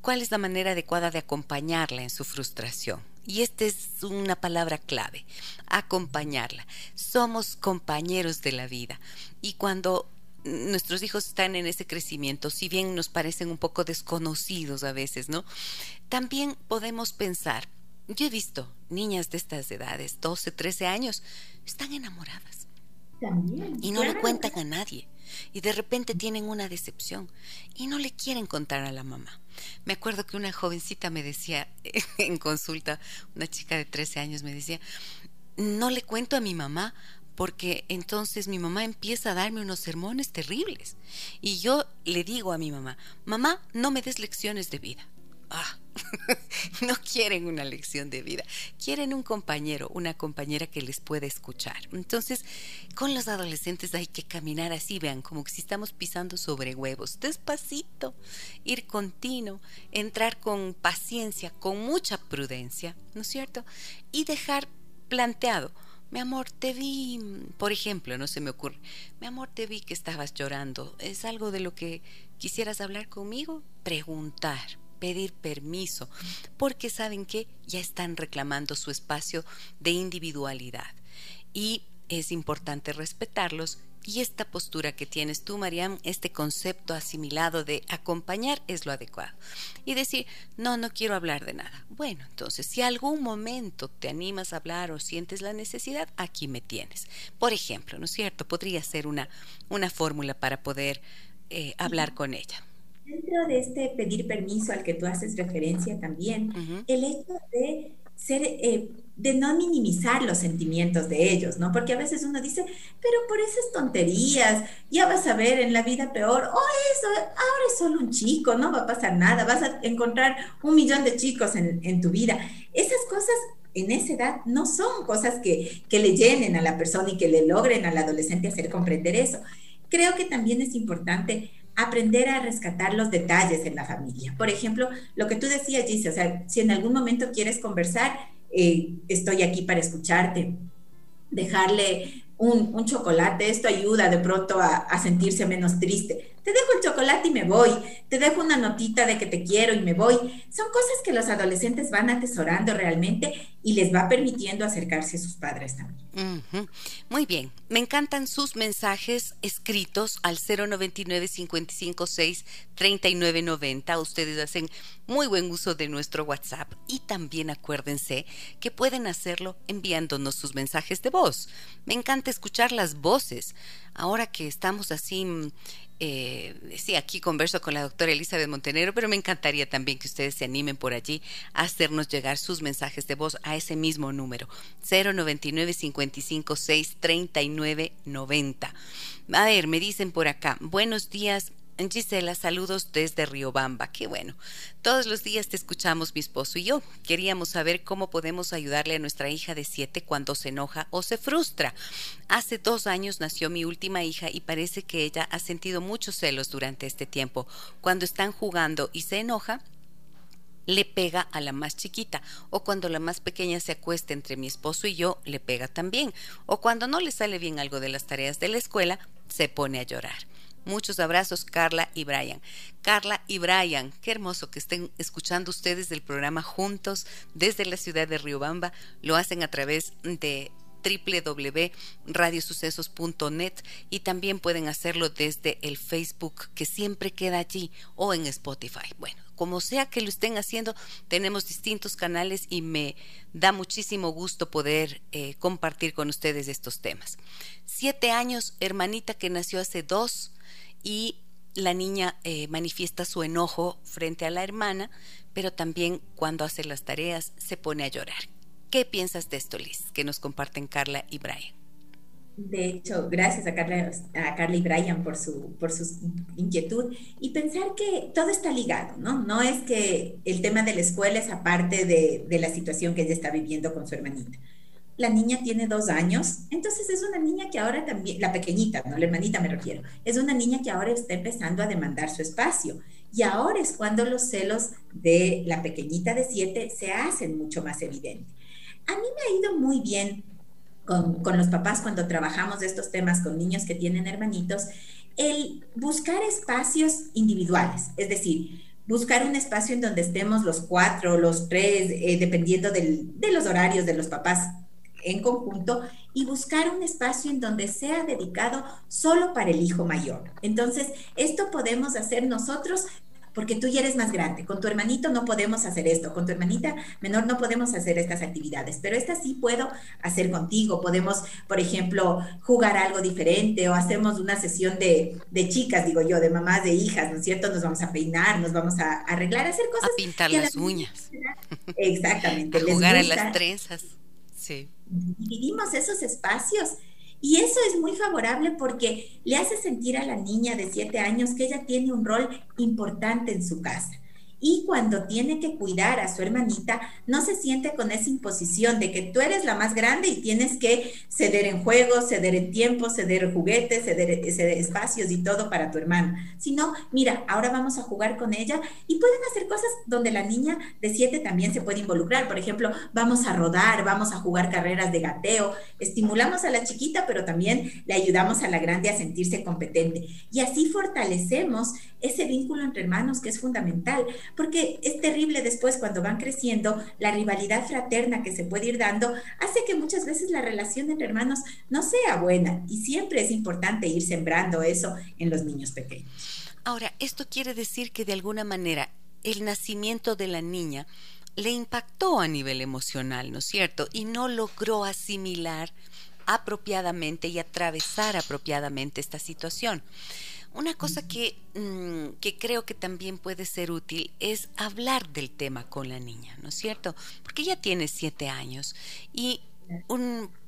¿cuál es la manera adecuada de acompañarla en su frustración? Y esta es una palabra clave, acompañarla. Somos compañeros de la vida. Y cuando nuestros hijos están en ese crecimiento, si bien nos parecen un poco desconocidos a veces, ¿no? También podemos pensar, yo he visto niñas de estas edades, 12, 13 años, están enamoradas. También, y no le cuentan a nadie. Y de repente tienen una decepción y no le quieren contar a la mamá. Me acuerdo que una jovencita me decía en consulta, una chica de 13 años me decía, no le cuento a mi mamá porque entonces mi mamá empieza a darme unos sermones terribles. Y yo le digo a mi mamá, mamá, no me des lecciones de vida. Ah, no quieren una lección de vida, quieren un compañero, una compañera que les pueda escuchar. Entonces, con los adolescentes hay que caminar así, vean, como que si estamos pisando sobre huevos, despacito, ir continuo, entrar con paciencia, con mucha prudencia, ¿no es cierto? Y dejar planteado mi amor, te vi, por ejemplo, no se me ocurre, mi amor, te vi que estabas llorando. ¿Es algo de lo que quisieras hablar conmigo? Preguntar, pedir permiso, porque saben que ya están reclamando su espacio de individualidad. Y es importante respetarlos y esta postura que tienes tú, Mariam, este concepto asimilado de acompañar es lo adecuado. Y decir, no, no quiero hablar de nada. Bueno, entonces, si algún momento te animas a hablar o sientes la necesidad, aquí me tienes. Por ejemplo, ¿no es cierto? Podría ser una, una fórmula para poder eh, hablar con ella. Dentro de este pedir permiso al que tú haces referencia también, el hecho de ser, eh, de no minimizar los sentimientos de ellos, ¿no? Porque a veces uno dice, pero por esas tonterías, ya vas a ver en la vida peor, o eso, ahora es solo un chico, no va a pasar nada, vas a encontrar un millón de chicos en, en tu vida. Esas cosas en esa edad no son cosas que, que le llenen a la persona y que le logren al adolescente hacer comprender eso. Creo que también es importante aprender a rescatar los detalles en la familia. Por ejemplo, lo que tú decías, Gise, o sea, si en algún momento quieres conversar, eh, estoy aquí para escucharte. Dejarle un, chocolate, esto ayuda de pronto a, sentirse menos triste. Te dejo el chocolate y me voy, te dejo una notita de que te quiero y me voy. Son cosas que los adolescentes van atesorando realmente y les va permitiendo acercarse a sus padres también. Muy bien, me encantan sus mensajes escritos al 099 556 3990. Ustedes hacen muy buen uso de nuestro WhatsApp y también acuérdense que pueden hacerlo enviándonos sus mensajes de voz. Me encanta escuchar las voces. Ahora que estamos así mm, eh, sí, aquí converso con la doctora Elizabeth Montenegro, pero me encantaría también que ustedes se animen por allí a hacernos llegar sus mensajes de voz a ese mismo número, 099 556 3990. A ver, me dicen por acá, buenos días Gisela, saludos desde Riobamba. Qué bueno. Todos los días te escuchamos mi esposo y yo. Queríamos saber cómo podemos ayudarle a nuestra hija de siete cuando se enoja o se frustra. Hace dos años nació mi última hija y parece que ella ha sentido muchos celos durante este tiempo. Cuando están jugando y se enoja, le pega a la más chiquita, o cuando la más pequeña se acuesta entre mi esposo y yo, le pega también, o cuando no le sale bien algo de las tareas de la escuela, se pone a llorar. Muchos abrazos, Carla y Brian. Carla y Brian, qué hermoso que estén escuchando ustedes del programa juntos desde la ciudad de Riobamba. Lo hacen a través de www.radiosucesos.net y también pueden hacerlo desde el Facebook que siempre queda allí o en Spotify. Bueno, como sea que lo estén haciendo, tenemos distintos canales y me da muchísimo gusto poder eh, compartir con ustedes estos temas. Siete años, hermanita que nació hace dos y la niña eh, manifiesta su enojo frente a la hermana, pero también cuando hace las tareas se pone a llorar. ¿Qué piensas de esto, Liz? Que nos comparten Carla y Brian. De hecho, gracias a Carla, a Carla y Brian por su, por su inquietud y pensar que todo está ligado, ¿no? No es que el tema de la escuela es aparte de, de la situación que ella está viviendo con su hermanita la niña tiene dos años, entonces es una niña que ahora también, la pequeñita, no la hermanita me refiero, es una niña que ahora está empezando a demandar su espacio. Y ahora es cuando los celos de la pequeñita de siete se hacen mucho más evidentes. A mí me ha ido muy bien con, con los papás cuando trabajamos estos temas con niños que tienen hermanitos, el buscar espacios individuales, es decir, buscar un espacio en donde estemos los cuatro, los tres, eh, dependiendo del, de los horarios de los papás en conjunto y buscar un espacio en donde sea dedicado solo para el hijo mayor. Entonces, esto podemos hacer nosotros porque tú ya eres más grande. Con tu hermanito no podemos hacer esto, con tu hermanita menor no podemos hacer estas actividades, pero esta sí puedo hacer contigo. Podemos, por ejemplo, jugar algo diferente o hacemos una sesión de, chicas, digo yo, de mamás, de hijas, ¿no es cierto? Nos vamos a peinar, nos vamos a arreglar, a hacer cosas. A pintar las uñas. Exactamente. a jugar a las trenzas. Sí. Dividimos esos espacios y eso es muy favorable porque le hace sentir a la niña de siete años que ella tiene un rol importante en su casa y cuando tiene que cuidar a su hermanita, no se siente con esa imposición de que tú eres la más grande y tienes que ceder en juegos, ceder en tiempo, ceder juguetes, ceder, espacios y todo para tu hermana, sino, mira, ahora vamos a jugar con ella y pueden hacer cosas donde la niña de siete también se puede involucrar. Por ejemplo, vamos a rodar, vamos a jugar carreras de gateo, estimulamos a la chiquita, pero también le ayudamos a la grande a sentirse competente. Y así fortalecemos ese vínculo entre hermanos que es fundamental porque es terrible después cuando van creciendo, la rivalidad fraterna que se puede ir dando hace que muchas veces la relación entre hermanos no sea buena y siempre es importante ir sembrando eso en los niños pequeños. Ahora, esto quiere decir que de alguna manera el nacimiento de la niña le impactó a nivel emocional, ¿no es cierto? Y no logró asimilar apropiadamente y atravesar apropiadamente esta situación. Una cosa mm, que, creo que también puede ser útil es hablar del tema con la niña, ¿no es cierto? Porque ella tiene siete años y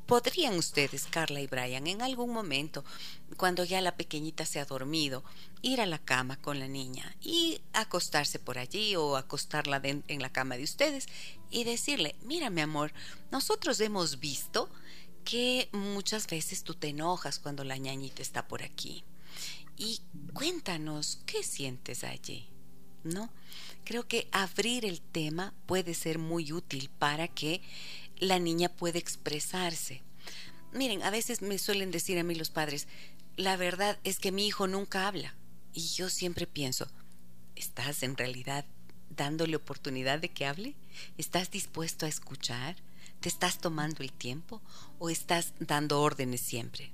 podrían ustedes, Carla y Brian, en algún momento, cuando ya la pequeñita se ha dormido, ir a la cama con la niña y acostarse por allí o acostarla en la cama de ustedes y decirle, mira mi amor, nosotros hemos visto que muchas veces tú te enojas cuando la ñañita está por aquí y cuéntanos qué sientes allí, ¿no? Creo que abrir el tema puede ser muy útil para que la niña pueda expresarse. Miren, a veces me suelen decir a mí los padres, la verdad es que mi hijo nunca habla. Y yo siempre pienso, ¿estás en realidad dándole oportunidad de que hable? ¿Estás dispuesto a escuchar? ¿Te estás tomando el tiempo? ¿O estás dando órdenes siempre?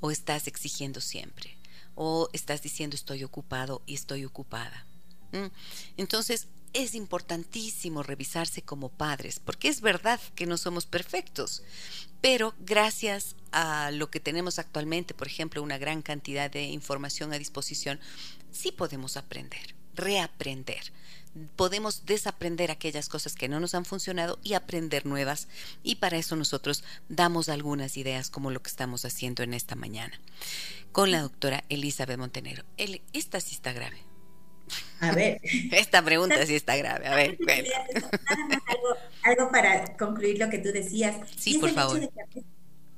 ¿O estás exigiendo siempre? O estás diciendo estoy ocupado y estoy ocupada. Entonces, es importantísimo revisarse como padres, porque es verdad que no somos perfectos, pero gracias a lo que tenemos actualmente, por ejemplo, una gran cantidad de información a disposición, sí podemos aprender, reaprender podemos desaprender aquellas cosas que no nos han funcionado y aprender nuevas. Y para eso nosotros damos algunas ideas como lo que estamos haciendo en esta mañana con la doctora Elizabeth Montenegro. esta sí está grave. A ver. Esta pregunta sí está grave. A ver, algo, algo, para concluir lo que tú decías. Sí, por favor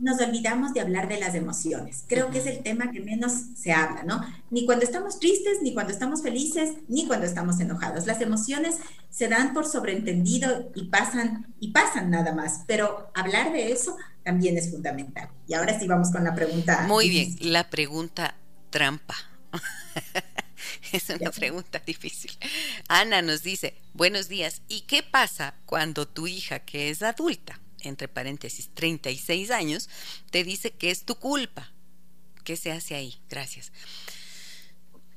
nos olvidamos de hablar de las emociones. Creo que es el tema que menos se habla, ¿no? Ni cuando estamos tristes, ni cuando estamos felices, ni cuando estamos enojados. Las emociones se dan por sobreentendido y pasan y pasan nada más, pero hablar de eso también es fundamental. Y ahora sí vamos con la pregunta. Muy bien, la pregunta trampa. es una pregunta difícil. Ana nos dice, buenos días, ¿y qué pasa cuando tu hija, que es adulta, entre paréntesis, 36 años, te dice que es tu culpa. ¿Qué se hace ahí? Gracias.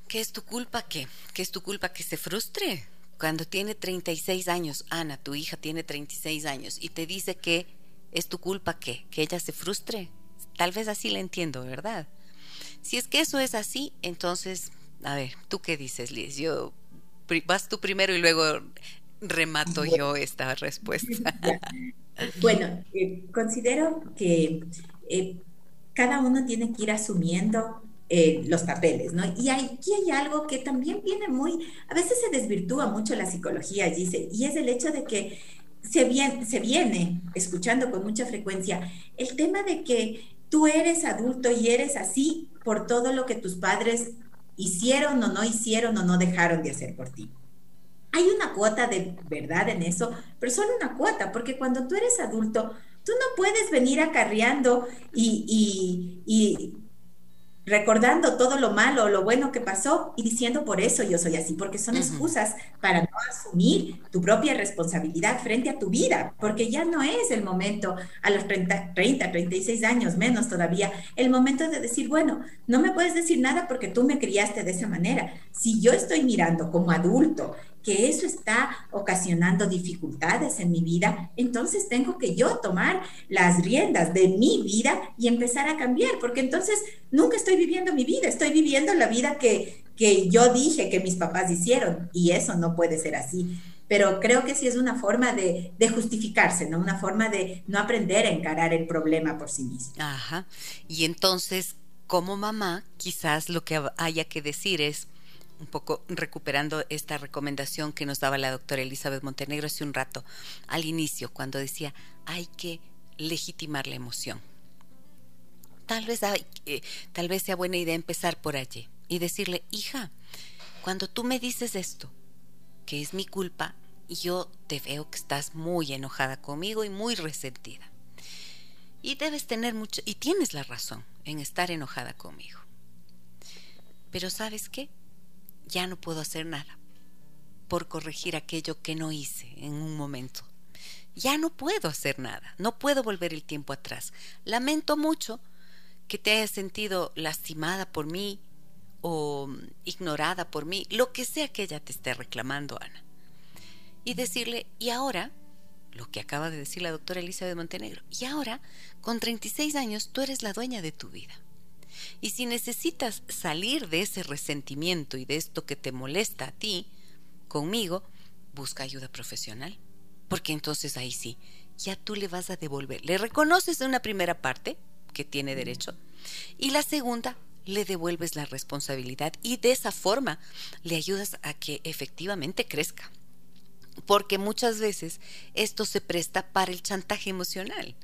¿Qué es tu culpa qué? ¿Qué es tu culpa que se frustre? Cuando tiene 36 años, Ana, tu hija tiene 36 años, y te dice que es tu culpa qué? Que ella se frustre. Tal vez así la entiendo, ¿verdad? Si es que eso es así, entonces, a ver, ¿tú qué dices, Liz? Yo, vas tú primero y luego remato yo esta respuesta. Bueno, eh, considero que eh, cada uno tiene que ir asumiendo eh, los papeles, ¿no? Y aquí hay algo que también viene muy, a veces se desvirtúa mucho la psicología, dice, y es el hecho de que se viene, se viene escuchando con mucha frecuencia el tema de que tú eres adulto y eres así por todo lo que tus padres hicieron o no hicieron o no dejaron de hacer por ti. Hay una cuota de verdad en eso, pero solo una cuota, porque cuando tú eres adulto, tú no puedes venir acarreando y, y recordando todo lo malo o lo bueno que pasó y diciendo por eso yo soy así, porque son excusas para no asumir tu propia responsabilidad frente a tu vida, porque ya no es el momento a los 30, 30, 36 años, menos todavía, el momento de decir, bueno, no me puedes decir nada porque tú me criaste de esa manera. Si yo estoy mirando como adulto que eso está ocasionando dificultades en mi vida, entonces tengo que yo tomar las riendas de mi vida y empezar a cambiar, porque entonces nunca estoy viviendo mi vida, estoy viviendo la vida que, que yo dije que mis papás hicieron y eso no puede ser así. Pero creo que sí es una forma de, de justificarse, ¿no? Una forma de no aprender a encarar el problema por sí mismo. Ajá. Y entonces, como mamá, quizás lo que haya que decir es, un poco recuperando esta recomendación que nos daba la doctora Elizabeth Montenegro hace un rato, al inicio, cuando decía, hay que legitimar la emoción. Tal vez, tal vez sea buena idea empezar por allí y decirle, hija, cuando tú me dices esto, que es mi culpa, yo te veo que estás muy enojada conmigo y muy resentida. Y debes tener mucho, y tienes la razón en estar enojada conmigo. Pero ¿sabes qué? Ya no puedo hacer nada por corregir aquello que no hice en un momento. Ya no puedo hacer nada, no puedo volver el tiempo atrás. Lamento mucho que te hayas sentido lastimada por mí o ignorada por mí, lo que sea que ella te esté reclamando, Ana. Y decirle, y ahora, lo que acaba de decir la doctora Elizabeth Montenegro, y ahora, con 36 años, tú eres la dueña de tu vida. Y si necesitas salir de ese resentimiento y de esto que te molesta a ti, conmigo, busca ayuda profesional. Porque entonces ahí sí, ya tú le vas a devolver. Le reconoces una primera parte, que tiene derecho, y la segunda, le devuelves la responsabilidad y de esa forma le ayudas a que efectivamente crezca. Porque muchas veces esto se presta para el chantaje emocional.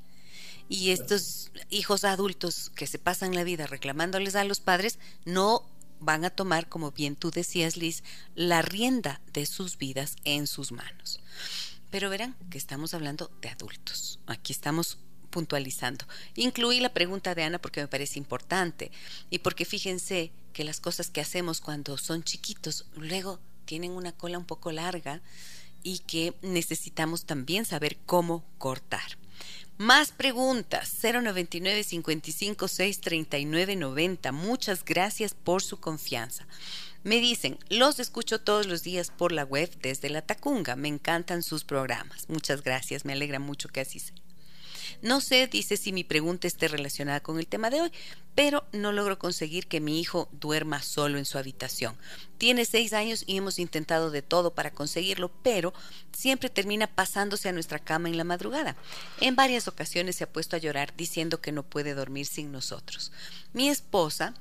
Y estos hijos adultos que se pasan la vida reclamándoles a los padres no van a tomar, como bien tú decías, Liz, la rienda de sus vidas en sus manos. Pero verán que estamos hablando de adultos. Aquí estamos puntualizando. Incluí la pregunta de Ana porque me parece importante y porque fíjense que las cosas que hacemos cuando son chiquitos luego tienen una cola un poco larga y que necesitamos también saber cómo cortar. Más preguntas, 099 55 6 39 90. Muchas gracias por su confianza. Me dicen, los escucho todos los días por la web desde la Tacunga. Me encantan sus programas. Muchas gracias, me alegra mucho que así sea. No sé, dice, si mi pregunta esté relacionada con el tema de hoy, pero no logro conseguir que mi hijo duerma solo en su habitación. Tiene seis años y hemos intentado de todo para conseguirlo, pero siempre termina pasándose a nuestra cama en la madrugada. En varias ocasiones se ha puesto a llorar diciendo que no puede dormir sin nosotros. Mi esposa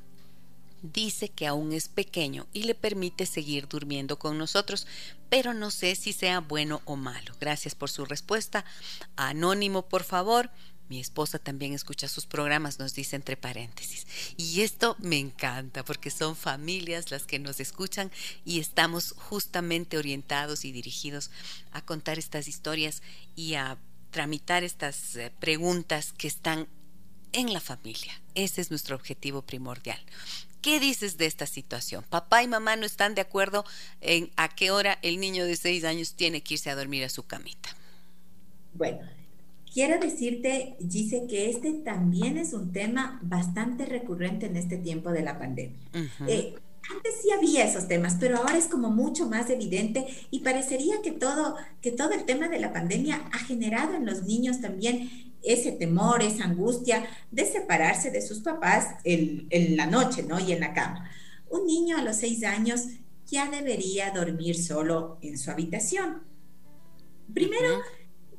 dice que aún es pequeño y le permite seguir durmiendo con nosotros, pero no sé si sea bueno o malo. Gracias por su respuesta. Anónimo, por favor. Mi esposa también escucha sus programas, nos dice entre paréntesis. Y esto me encanta porque son familias las que nos escuchan y estamos justamente orientados y dirigidos a contar estas historias y a tramitar estas eh, preguntas que están en la familia. Ese es nuestro objetivo primordial. ¿Qué dices de esta situación? Papá y mamá no están de acuerdo en a qué hora el niño de seis años tiene que irse a dormir a su camita. Bueno, quiero decirte, dice que este también es un tema bastante recurrente en este tiempo de la pandemia. Eh, antes sí había esos temas, pero ahora es como mucho más evidente y parecería que todo, que todo el tema de la pandemia ha generado en los niños también ese temor, esa angustia de separarse de sus papás en la noche, ¿no? Y en la cama. Un niño a los seis años ya debería dormir solo en su habitación. Primero,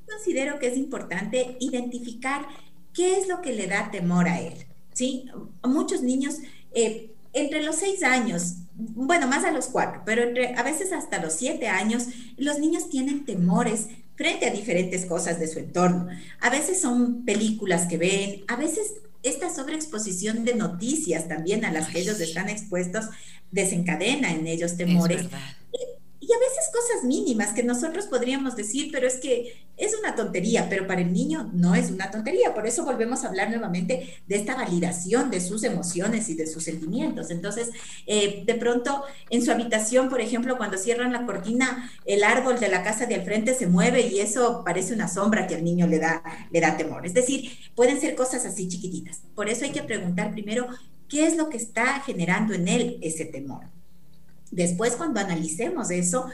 considero que es importante identificar qué es lo que le da temor a él, ¿sí? Muchos niños, eh, entre los seis años, bueno, más a los cuatro, pero entre, a veces hasta los siete años, los niños tienen temores frente a diferentes cosas de su entorno. A veces son películas que ven, a veces esta sobreexposición de noticias también a las que ellos están expuestos desencadena en ellos temores y a veces cosas mínimas que nosotros podríamos decir, pero es que es una tontería, pero para el niño no es una tontería. Por eso volvemos a hablar nuevamente de esta validación de sus emociones y de sus sentimientos. Entonces, eh, de pronto, en su habitación, por ejemplo, cuando cierran la cortina, el árbol de la casa de al frente se mueve y eso parece una sombra que al niño le da, le da temor. Es decir, pueden ser cosas así chiquititas. Por eso hay que preguntar primero qué es lo que está generando en él ese temor. Después, cuando analicemos eso,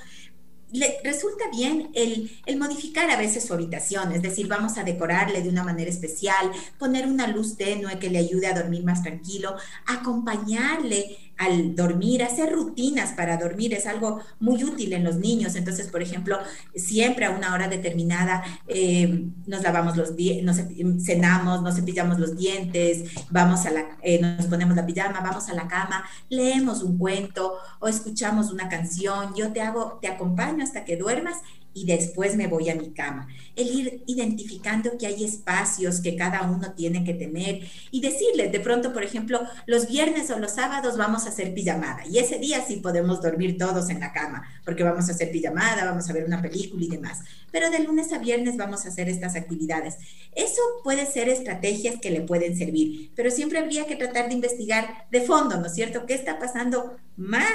le resulta bien el, el, modificar a veces su habitación, es decir, vamos a decorarle de una manera especial, poner una luz tenue que le ayude a dormir más tranquilo, acompañarle al dormir, hacer rutinas para dormir es algo muy útil en los niños. Entonces, por ejemplo, siempre a una hora determinada eh, nos lavamos los dientes, cenamos, nos cepillamos los dientes, vamos a la, eh, nos ponemos la pijama, vamos a la cama, leemos un cuento o escuchamos una canción. Yo te hago, te acompaño hasta que duermas y después me voy a mi cama. El ir identificando que hay espacios que cada uno tiene que tener y decirles, de pronto, por ejemplo, los viernes o los sábados vamos a hacer pijamada y ese día sí podemos dormir todos en la cama porque vamos a hacer pijamada, vamos a ver una película y demás. Pero de lunes a viernes vamos a hacer estas actividades. Eso puede ser estrategias que le pueden servir, pero siempre habría que tratar de investigar de fondo, ¿no es cierto? ¿Qué está pasando más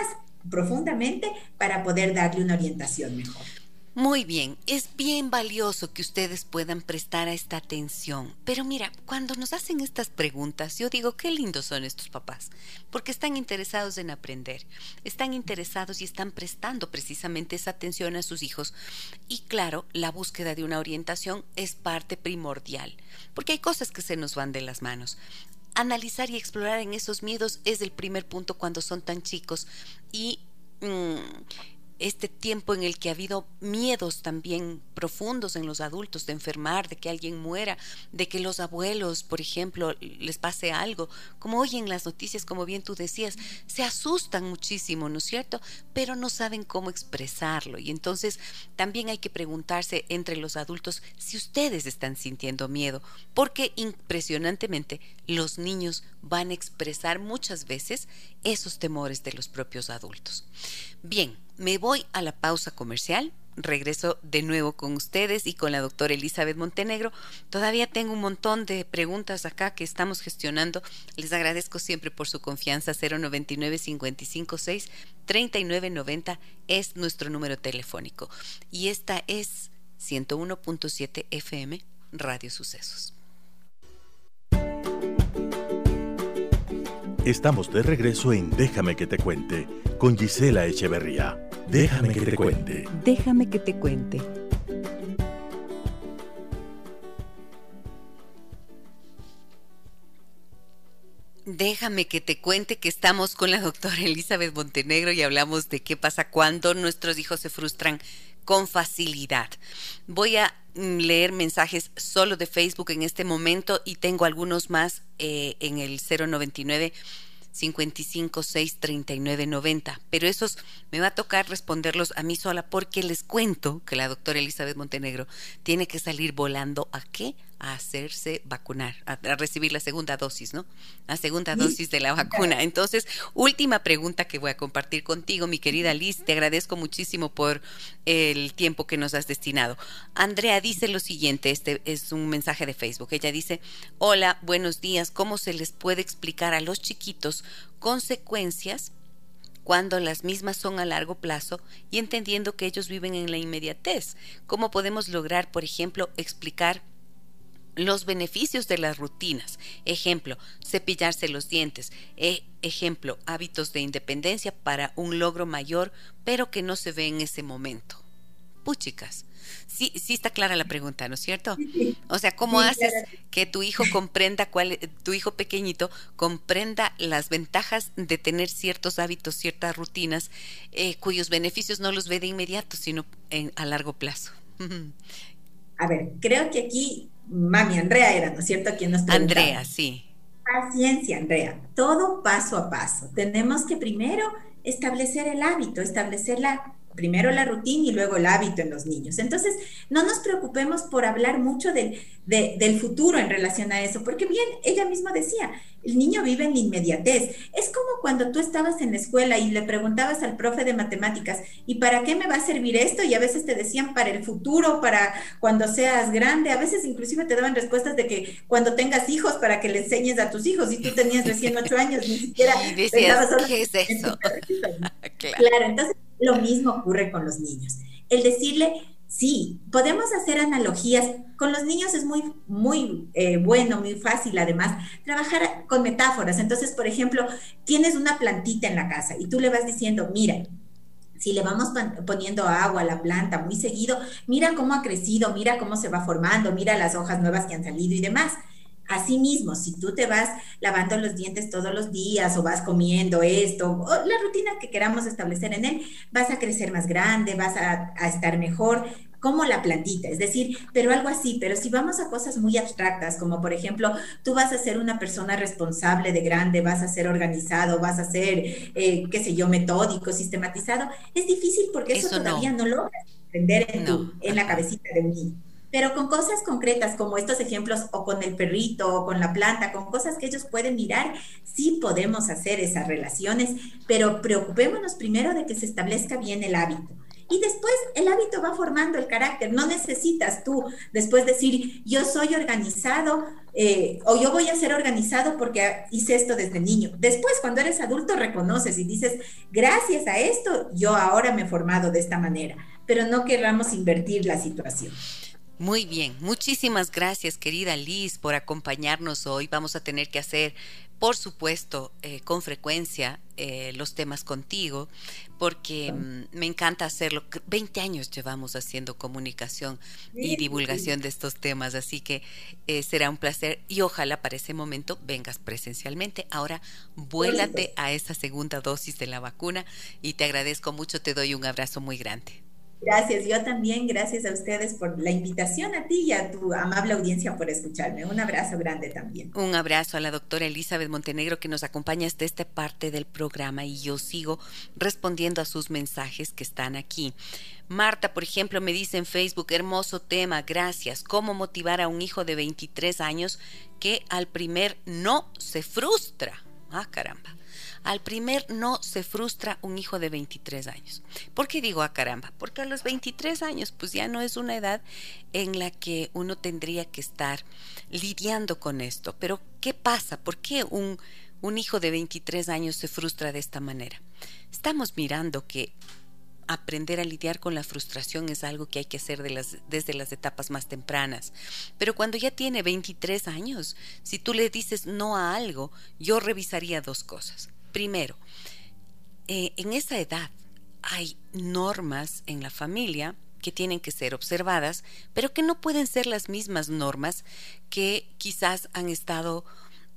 profundamente para poder darle una orientación mejor? Muy bien, es bien valioso que ustedes puedan prestar a esta atención. Pero mira, cuando nos hacen estas preguntas, yo digo, qué lindos son estos papás, porque están interesados en aprender, están interesados y están prestando precisamente esa atención a sus hijos. Y claro, la búsqueda de una orientación es parte primordial, porque hay cosas que se nos van de las manos analizar y explorar en esos miedos es el primer punto cuando son tan chicos y mm, este tiempo en el que ha habido miedos también profundos en los adultos de enfermar, de que alguien muera, de que los abuelos, por ejemplo, les pase algo, como hoy en las noticias, como bien tú decías, se asustan muchísimo, ¿no es cierto? Pero no saben cómo expresarlo. Y entonces también hay que preguntarse entre los adultos si ustedes están sintiendo miedo, porque impresionantemente los niños van a expresar muchas veces esos temores de los propios adultos. Bien, me voy a la pausa comercial. Regreso de nuevo con ustedes y con la doctora Elizabeth Montenegro. Todavía tengo un montón de preguntas acá que estamos gestionando. Les agradezco siempre por su confianza. 099 556 3990 es nuestro número telefónico. Y esta es 101.7 FM Radio Sucesos. Estamos de regreso en Déjame que te cuente con Gisela Echeverría. Déjame, que, te, cuente. cuente. Déjame que te cuente. Déjame que te cuente que estamos con la doctora Elizabeth Montenegro y hablamos de qué pasa cuando nuestros hijos se frustran con facilidad. Voy a leer mensajes solo de Facebook en este momento y tengo algunos más eh, en el 099 55 6 39 90. Pero esos me va a tocar responderlos a mí sola porque les cuento que la doctora Elizabeth Montenegro tiene que salir volando a qué? A hacerse vacunar, a, recibir la segunda dosis, ¿no? La segunda dosis de la vacuna. Entonces, última pregunta que voy a compartir contigo, mi querida Liz. Te agradezco muchísimo por el tiempo que nos has destinado. Andrea dice lo siguiente, este es un mensaje de Facebook. Ella dice, hola, buenos días. ¿Cómo se les puede explicar a los chiquitos consecuencias? cuando las mismas son a largo plazo y entendiendo que ellos viven en la inmediatez. ¿Cómo podemos lograr, por ejemplo, explicar los beneficios de las rutinas. Ejemplo, cepillarse los dientes. E, ejemplo, hábitos de independencia para un logro mayor, pero que no se ve en ese momento. Puchicas. Sí, sí está clara la pregunta, ¿no es cierto? O sea, ¿cómo haces que tu hijo comprenda cuál, tu hijo pequeñito comprenda las ventajas de tener ciertos hábitos, ciertas rutinas, eh, cuyos beneficios no los ve de inmediato, sino en, a largo plazo? A ver, creo que aquí mami Andrea era, ¿no es cierto? Quien nos preguntaba. Andrea, sí. Paciencia, Andrea. Todo paso a paso. Tenemos que primero establecer el hábito, establecer la primero la rutina y luego el hábito en los niños. Entonces, no nos preocupemos por hablar mucho del, del futuro en relación a eso, porque bien, ella misma decía, el niño vive en la inmediatez. Es como cuando tú estabas en la escuela y le preguntabas al profe de matemáticas, ¿y para qué me va a servir esto? Y a veces te decían para el futuro, para cuando seas grande. A veces inclusive te daban respuestas de que cuando tengas hijos, para que le enseñes a tus hijos. Y tú tenías recién ocho años, ni siquiera pensabas ¿qué es eso? claro, entonces lo mismo ocurre con los niños. El decirle, sí, podemos hacer analogías. Con los niños es muy, muy eh, bueno, muy fácil además, trabajar con metáforas. Entonces, por ejemplo, tienes una plantita en la casa y tú le vas diciendo, mira, si le vamos poniendo agua a la planta muy seguido, mira cómo ha crecido, mira cómo se va formando, mira las hojas nuevas que han salido y demás. Asimismo, si tú te vas lavando los dientes todos los días o vas comiendo esto, o la rutina que queramos establecer en él, vas a crecer más grande, vas a, estar mejor, como la plantita, es decir, pero algo así, pero si vamos a cosas muy abstractas, como por ejemplo, tú vas a ser una persona responsable de grande, vas a ser organizado, vas a ser, eh, qué sé yo, metódico, sistematizado, es difícil porque eso, todavía no, logras aprender en, en la cabecita de un niño pero con cosas concretas como estos ejemplos o con el perrito o con la planta, con cosas que ellos pueden mirar, sí podemos hacer esas relaciones, pero preocupémonos primero de que se establezca bien el hábito. Y después el hábito va formando el carácter. No necesitas tú después decir, yo soy organizado eh, o yo voy a ser organizado porque hice esto desde niño. Después, cuando eres adulto, reconoces y dices, gracias a esto, yo ahora me he formado de esta manera. Pero no querramos invertir la situación. Muy bien, muchísimas gracias querida Liz por acompañarnos hoy. Vamos a tener que hacer, por supuesto, eh, con frecuencia eh, los temas contigo, porque mm, me encanta hacerlo. 20 años llevamos haciendo comunicación y divulgación de estos temas, así que eh, será un placer y ojalá para ese momento vengas presencialmente. Ahora vuélate a esa segunda dosis de la vacuna y te agradezco mucho, te doy un abrazo muy grande. Gracias, yo también, gracias a ustedes por la invitación a ti y a tu amable audiencia por escucharme. Un abrazo grande también. Un abrazo a la doctora Elizabeth Montenegro que nos acompaña hasta esta parte del programa y yo sigo respondiendo a sus mensajes que están aquí. Marta, por ejemplo, me dice en Facebook, hermoso tema, gracias. ¿Cómo motivar a un hijo de 23 años que al primer no se frustra? Ah, caramba. Al primer no se frustra un hijo de 23 años. ¿Por qué digo a ah, caramba? Porque a los 23 años pues ya no es una edad en la que uno tendría que estar lidiando con esto. Pero ¿qué pasa? ¿Por qué un, un hijo de 23 años se frustra de esta manera? Estamos mirando que aprender a lidiar con la frustración es algo que hay que hacer desde las etapas más tempranas. Pero cuando ya tiene 23 años, si tú le dices no a algo, yo revisaría dos cosas. Primero, eh, en esa edad hay normas en la familia que tienen que ser observadas, pero que no pueden ser las mismas normas que quizás han estado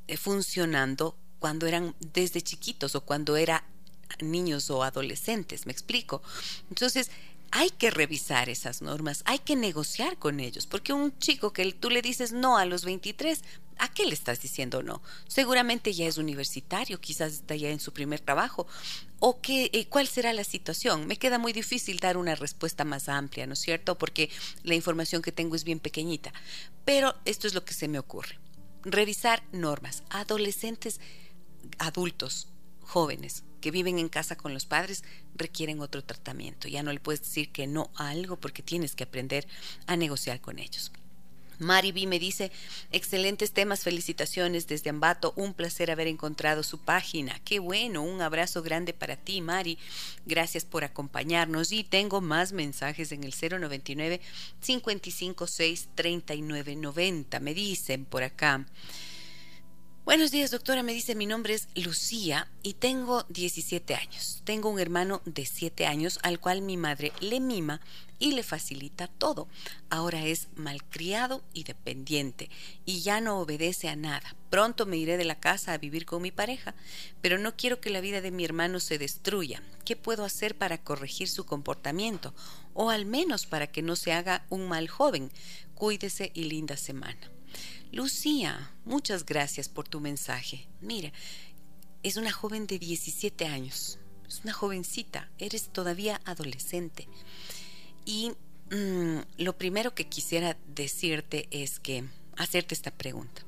eh, funcionando cuando eran desde chiquitos o cuando eran niños o adolescentes, me explico. Entonces, hay que revisar esas normas, hay que negociar con ellos, porque un chico que tú le dices no a los 23, ¿a qué le estás diciendo no? Seguramente ya es universitario, quizás está ya en su primer trabajo. ¿O qué, eh, cuál será la situación? Me queda muy difícil dar una respuesta más amplia, ¿no es cierto? Porque la información que tengo es bien pequeñita. Pero esto es lo que se me ocurre. Revisar normas. Adolescentes, adultos, jóvenes, que viven en casa con los padres requieren otro tratamiento. Ya no le puedes decir que no a algo porque tienes que aprender a negociar con ellos. Mari B me dice, excelentes temas, felicitaciones desde Ambato, un placer haber encontrado su página. Qué bueno, un abrazo grande para ti, Mari. Gracias por acompañarnos y tengo más mensajes en el 099 556 3990. Me dicen por acá. Buenos días, doctora. Me dice, mi nombre es Lucía y tengo 17 años. Tengo un hermano de 7 años al cual mi madre le mima y le facilita todo. Ahora es malcriado y dependiente y ya no obedece a nada. Pronto me iré de la casa a vivir con mi pareja, pero no quiero que la vida de mi hermano se destruya. ¿Qué puedo hacer para corregir su comportamiento? O al menos para que no se haga un mal joven. Cuídese y linda semana. Lucía, muchas gracias por tu mensaje. Mira, es una joven de 17 años, es una jovencita, eres todavía adolescente. Y mm, lo primero que quisiera decirte es que, hacerte esta pregunta.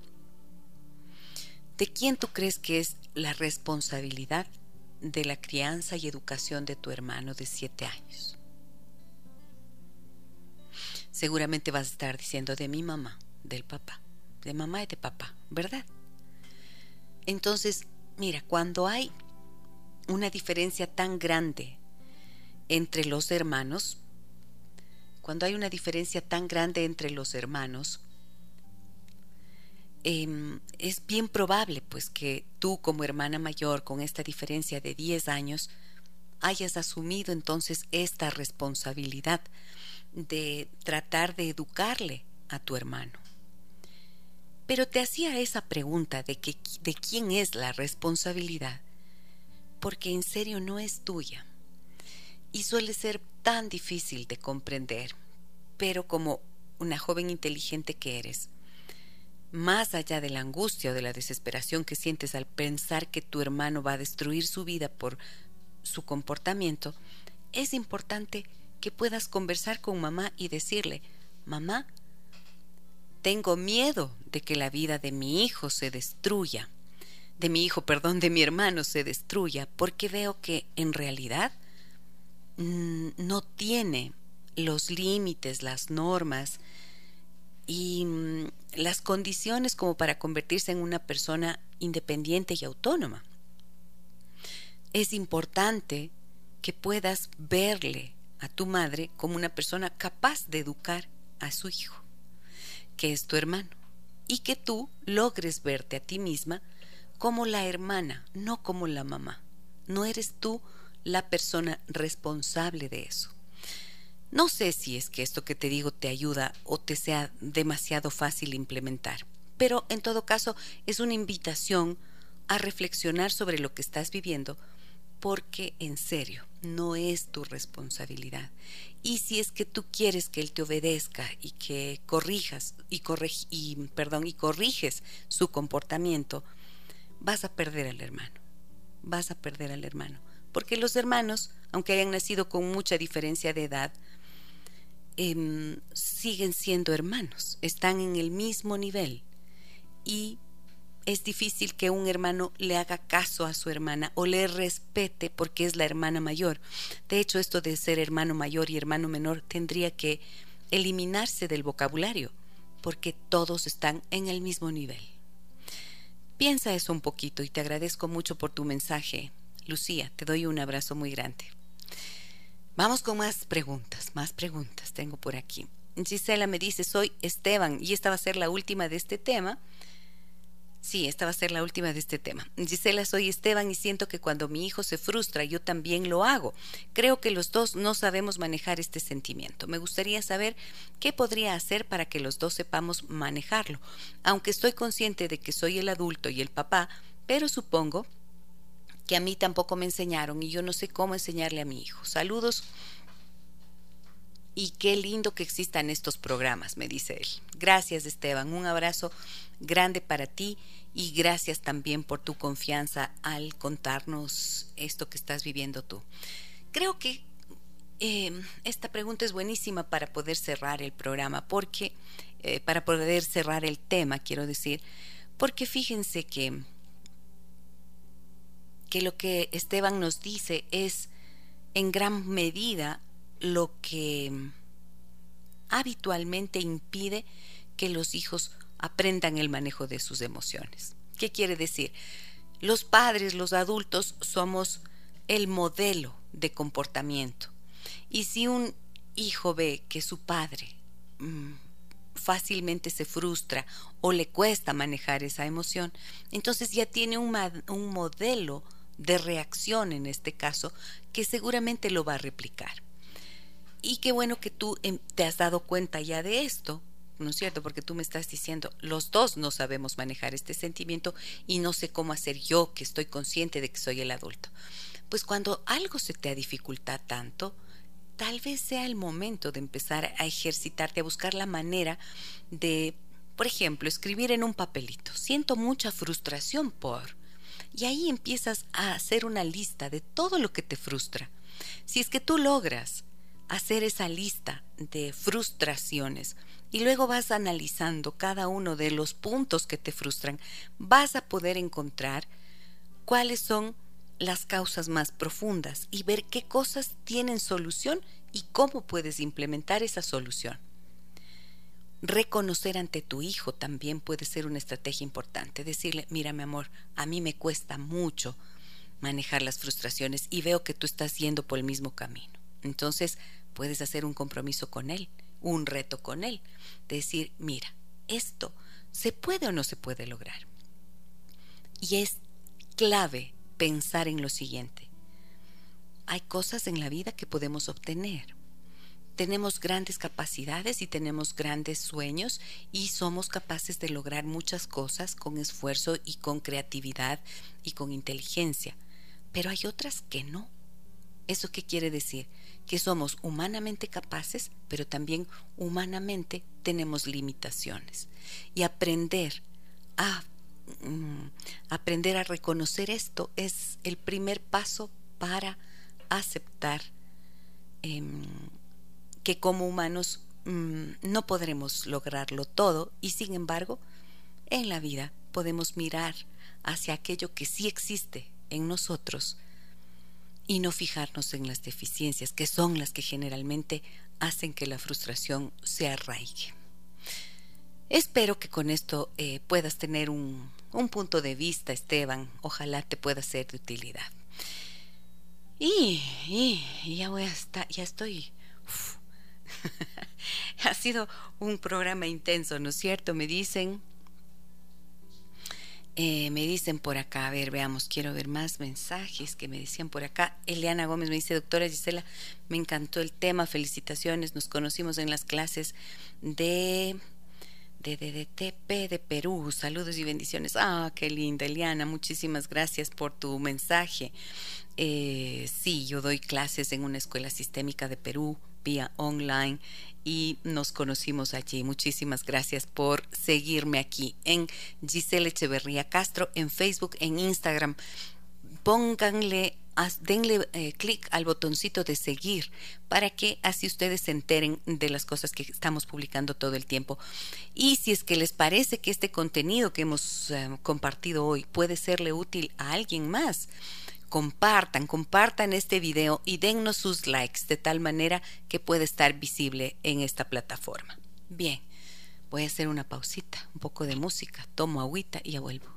¿De quién tú crees que es la responsabilidad de la crianza y educación de tu hermano de 7 años? Seguramente vas a estar diciendo de mi mamá, del papá de mamá y de papá, ¿verdad? Entonces, mira, cuando hay una diferencia tan grande entre los hermanos, cuando hay una diferencia tan grande entre los hermanos, em, es bien probable pues que tú como hermana mayor con esta diferencia de 10 años hayas asumido entonces esta responsabilidad de tratar de educarle a tu hermano. Pero te hacía esa pregunta de, que, de quién es la responsabilidad, porque en serio no es tuya. Y suele ser tan difícil de comprender, pero como una joven inteligente que eres, más allá de la angustia o de la desesperación que sientes al pensar que tu hermano va a destruir su vida por su comportamiento, es importante que puedas conversar con mamá y decirle, mamá, tengo miedo de que la vida de mi hijo se destruya, de mi hijo, perdón, de mi hermano se destruya, porque veo que en realidad mm, no tiene los límites, las normas y mm, las condiciones como para convertirse en una persona independiente y autónoma. Es importante que puedas verle a tu madre como una persona capaz de educar a su hijo que es tu hermano, y que tú logres verte a ti misma como la hermana, no como la mamá. No eres tú la persona responsable de eso. No sé si es que esto que te digo te ayuda o te sea demasiado fácil implementar, pero en todo caso es una invitación a reflexionar sobre lo que estás viviendo porque en serio no es tu responsabilidad. Y si es que tú quieres que él te obedezca y que corrijas y, y perdón y corriges su comportamiento, vas a perder al hermano. Vas a perder al hermano, porque los hermanos, aunque hayan nacido con mucha diferencia de edad, em, siguen siendo hermanos, están en el mismo nivel y es difícil que un hermano le haga caso a su hermana o le respete porque es la hermana mayor. De hecho, esto de ser hermano mayor y hermano menor tendría que eliminarse del vocabulario porque todos están en el mismo nivel. Piensa eso un poquito y te agradezco mucho por tu mensaje. Lucía, te doy un abrazo muy grande. Vamos con más preguntas, más preguntas tengo por aquí. Gisela me dice, soy Esteban y esta va a ser la última de este tema Sí, esta va a ser la última de este tema. Gisela, soy Esteban y siento que cuando mi hijo se frustra yo también lo hago. Creo que los dos no sabemos manejar este sentimiento. Me gustaría saber qué podría hacer para que los dos sepamos manejarlo. Aunque estoy consciente de que soy el adulto y el papá, pero supongo que a mí tampoco me enseñaron y yo no sé cómo enseñarle a mi hijo. Saludos y qué lindo que existan estos programas, me dice él. Gracias Esteban, un abrazo grande para ti y gracias también por tu confianza al contarnos esto que estás viviendo tú. Creo que eh, esta pregunta es buenísima para poder cerrar el programa, porque, eh, para poder cerrar el tema, quiero decir, porque fíjense que, que lo que Esteban nos dice es en gran medida lo que habitualmente impide que los hijos aprendan el manejo de sus emociones. ¿Qué quiere decir? Los padres, los adultos, somos el modelo de comportamiento. Y si un hijo ve que su padre mm, fácilmente se frustra o le cuesta manejar esa emoción, entonces ya tiene un, un modelo de reacción en este caso que seguramente lo va a replicar. Y qué bueno que tú em, te has dado cuenta ya de esto, ¿no es cierto? Porque tú me estás diciendo, los dos no sabemos manejar este sentimiento y no sé cómo hacer yo que estoy consciente de que soy el adulto. Pues cuando algo se te ha dificultado tanto, tal vez sea el momento de empezar a ejercitarte, a buscar la manera de, por ejemplo, escribir en un papelito, siento mucha frustración por... Y ahí empiezas a hacer una lista de todo lo que te frustra. Si es que tú logras hacer esa lista de frustraciones y luego vas analizando cada uno de los puntos que te frustran, vas a poder encontrar cuáles son las causas más profundas y ver qué cosas tienen solución y cómo puedes implementar esa solución. Reconocer ante tu hijo también puede ser una estrategia importante. Decirle, mira mi amor, a mí me cuesta mucho manejar las frustraciones y veo que tú estás yendo por el mismo camino. Entonces puedes hacer un compromiso con él, un reto con él. Decir, mira, esto se puede o no se puede lograr. Y es clave pensar en lo siguiente. Hay cosas en la vida que podemos obtener. Tenemos grandes capacidades y tenemos grandes sueños y somos capaces de lograr muchas cosas con esfuerzo y con creatividad y con inteligencia. Pero hay otras que no. ¿Eso qué quiere decir? Que somos humanamente capaces, pero también humanamente tenemos limitaciones. Y aprender a Mm, aprender a reconocer esto es el primer paso para aceptar em, que como humanos mm, no podremos lograrlo todo y sin embargo en la vida podemos mirar hacia aquello que sí existe en nosotros y no fijarnos en las deficiencias que son las que generalmente hacen que la frustración se arraigue. Espero que con esto eh, puedas tener un, un punto de vista, Esteban. Ojalá te pueda ser de utilidad. Y, ya voy a ya estoy. ha sido un programa intenso, ¿no es cierto? Me dicen. Eh, me dicen por acá, a ver, veamos, quiero ver más mensajes que me decían por acá. Eliana Gómez me dice, doctora Gisela, me encantó el tema, felicitaciones, nos conocimos en las clases de de DDTP de Perú. Saludos y bendiciones. Ah, qué linda, Eliana. Muchísimas gracias por tu mensaje. Eh, sí, yo doy clases en una escuela sistémica de Perú vía online y nos conocimos allí. Muchísimas gracias por seguirme aquí en Giselle Echeverría Castro, en Facebook, en Instagram. Pónganle denle eh, clic al botoncito de seguir para que así ustedes se enteren de las cosas que estamos publicando todo el tiempo. Y si es que les parece que este contenido que hemos eh, compartido hoy puede serle útil a alguien más, compartan, compartan este video y dennos sus likes de tal manera que pueda estar visible en esta plataforma. Bien, voy a hacer una pausita, un poco de música, tomo agüita y ya vuelvo.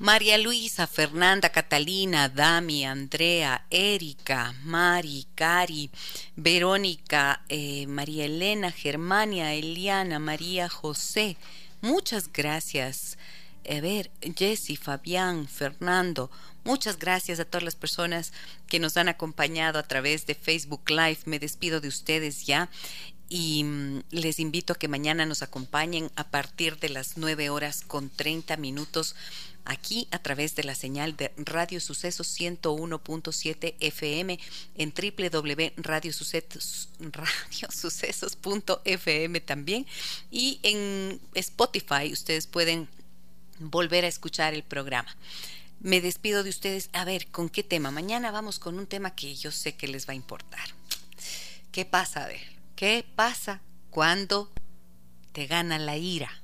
María Luisa, Fernanda, Catalina, Dami, Andrea, Erika, Mari, Cari, Verónica, eh, María Elena, Germania, Eliana, María José. Muchas gracias. A ver, Jessy, Fabián, Fernando, muchas gracias a todas las personas que nos han acompañado a través de Facebook Live. Me despido de ustedes ya y mm, les invito a que mañana nos acompañen a partir de las 9 horas con 30 minutos aquí a través de la señal de Radio Sucesos 101.7 FM en www.radiosucesos.fm también y en Spotify ustedes pueden volver a escuchar el programa. Me despido de ustedes. A ver, ¿con qué tema? Mañana vamos con un tema que yo sé que les va a importar. ¿Qué pasa? A ver, ¿qué pasa cuando te gana la ira?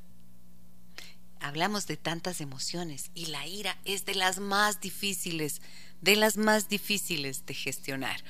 Hablamos de tantas emociones y la ira es de las más difíciles, de las más difíciles de gestionar.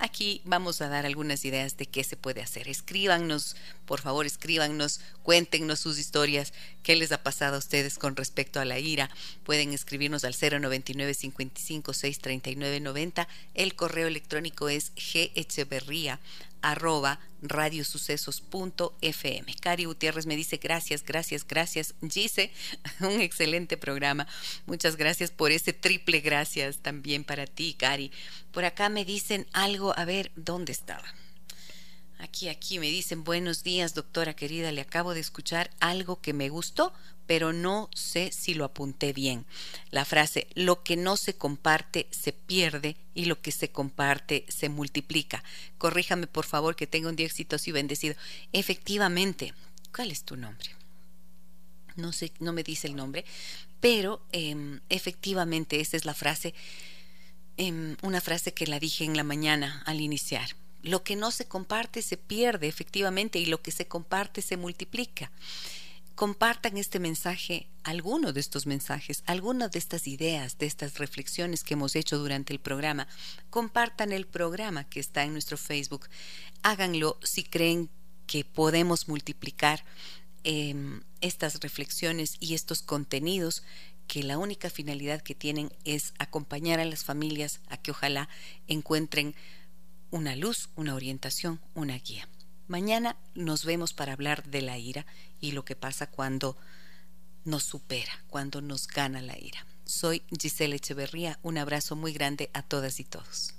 Aquí vamos a dar algunas ideas de qué se puede hacer. Escríbanos, por favor, escríbanos, cuéntenos sus historias, qué les ha pasado a ustedes con respecto a la ira. Pueden escribirnos al 099 55 639 90. El correo electrónico es gecheverría arroba radiosucesos.fm. Cari Gutiérrez me dice gracias, gracias, gracias. Gise, un excelente programa. Muchas gracias por ese triple gracias también para ti, Cari. Por acá me dicen algo, a ver, ¿dónde estaba? Aquí, aquí me dicen buenos días, doctora querida, le acabo de escuchar algo que me gustó, pero no sé si lo apunté bien. La frase, lo que no se comparte se pierde y lo que se comparte se multiplica. Corríjame, por favor, que tenga un día exitoso y bendecido. Efectivamente, ¿cuál es tu nombre? No sé, no me dice el nombre, pero em, efectivamente esa es la frase, em, una frase que la dije en la mañana al iniciar. Lo que no se comparte se pierde efectivamente y lo que se comparte se multiplica compartan este mensaje, alguno de estos mensajes, alguna de estas ideas, de estas reflexiones que hemos hecho durante el programa. Compartan el programa que está en nuestro Facebook. Háganlo si creen que podemos multiplicar em, estas reflexiones y estos contenidos que la única finalidad que tienen es acompañar a las familias a que ojalá encuentren una luz, una orientación, una guía. Mañana nos vemos para hablar de la ira y lo que pasa cuando nos supera, cuando nos gana la ira. Soy Giselle Echeverría, un abrazo muy grande a todas y todos.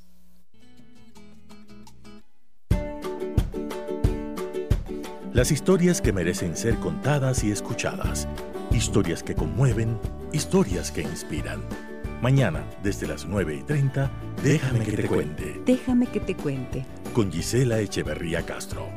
Las historias que merecen ser contadas y escuchadas, historias que conmueven, historias que inspiran. Mañana, desde las 9 y 30, déjame, que, te cuente. Déjame que te cuente. Con Gisela Echeverría Castro.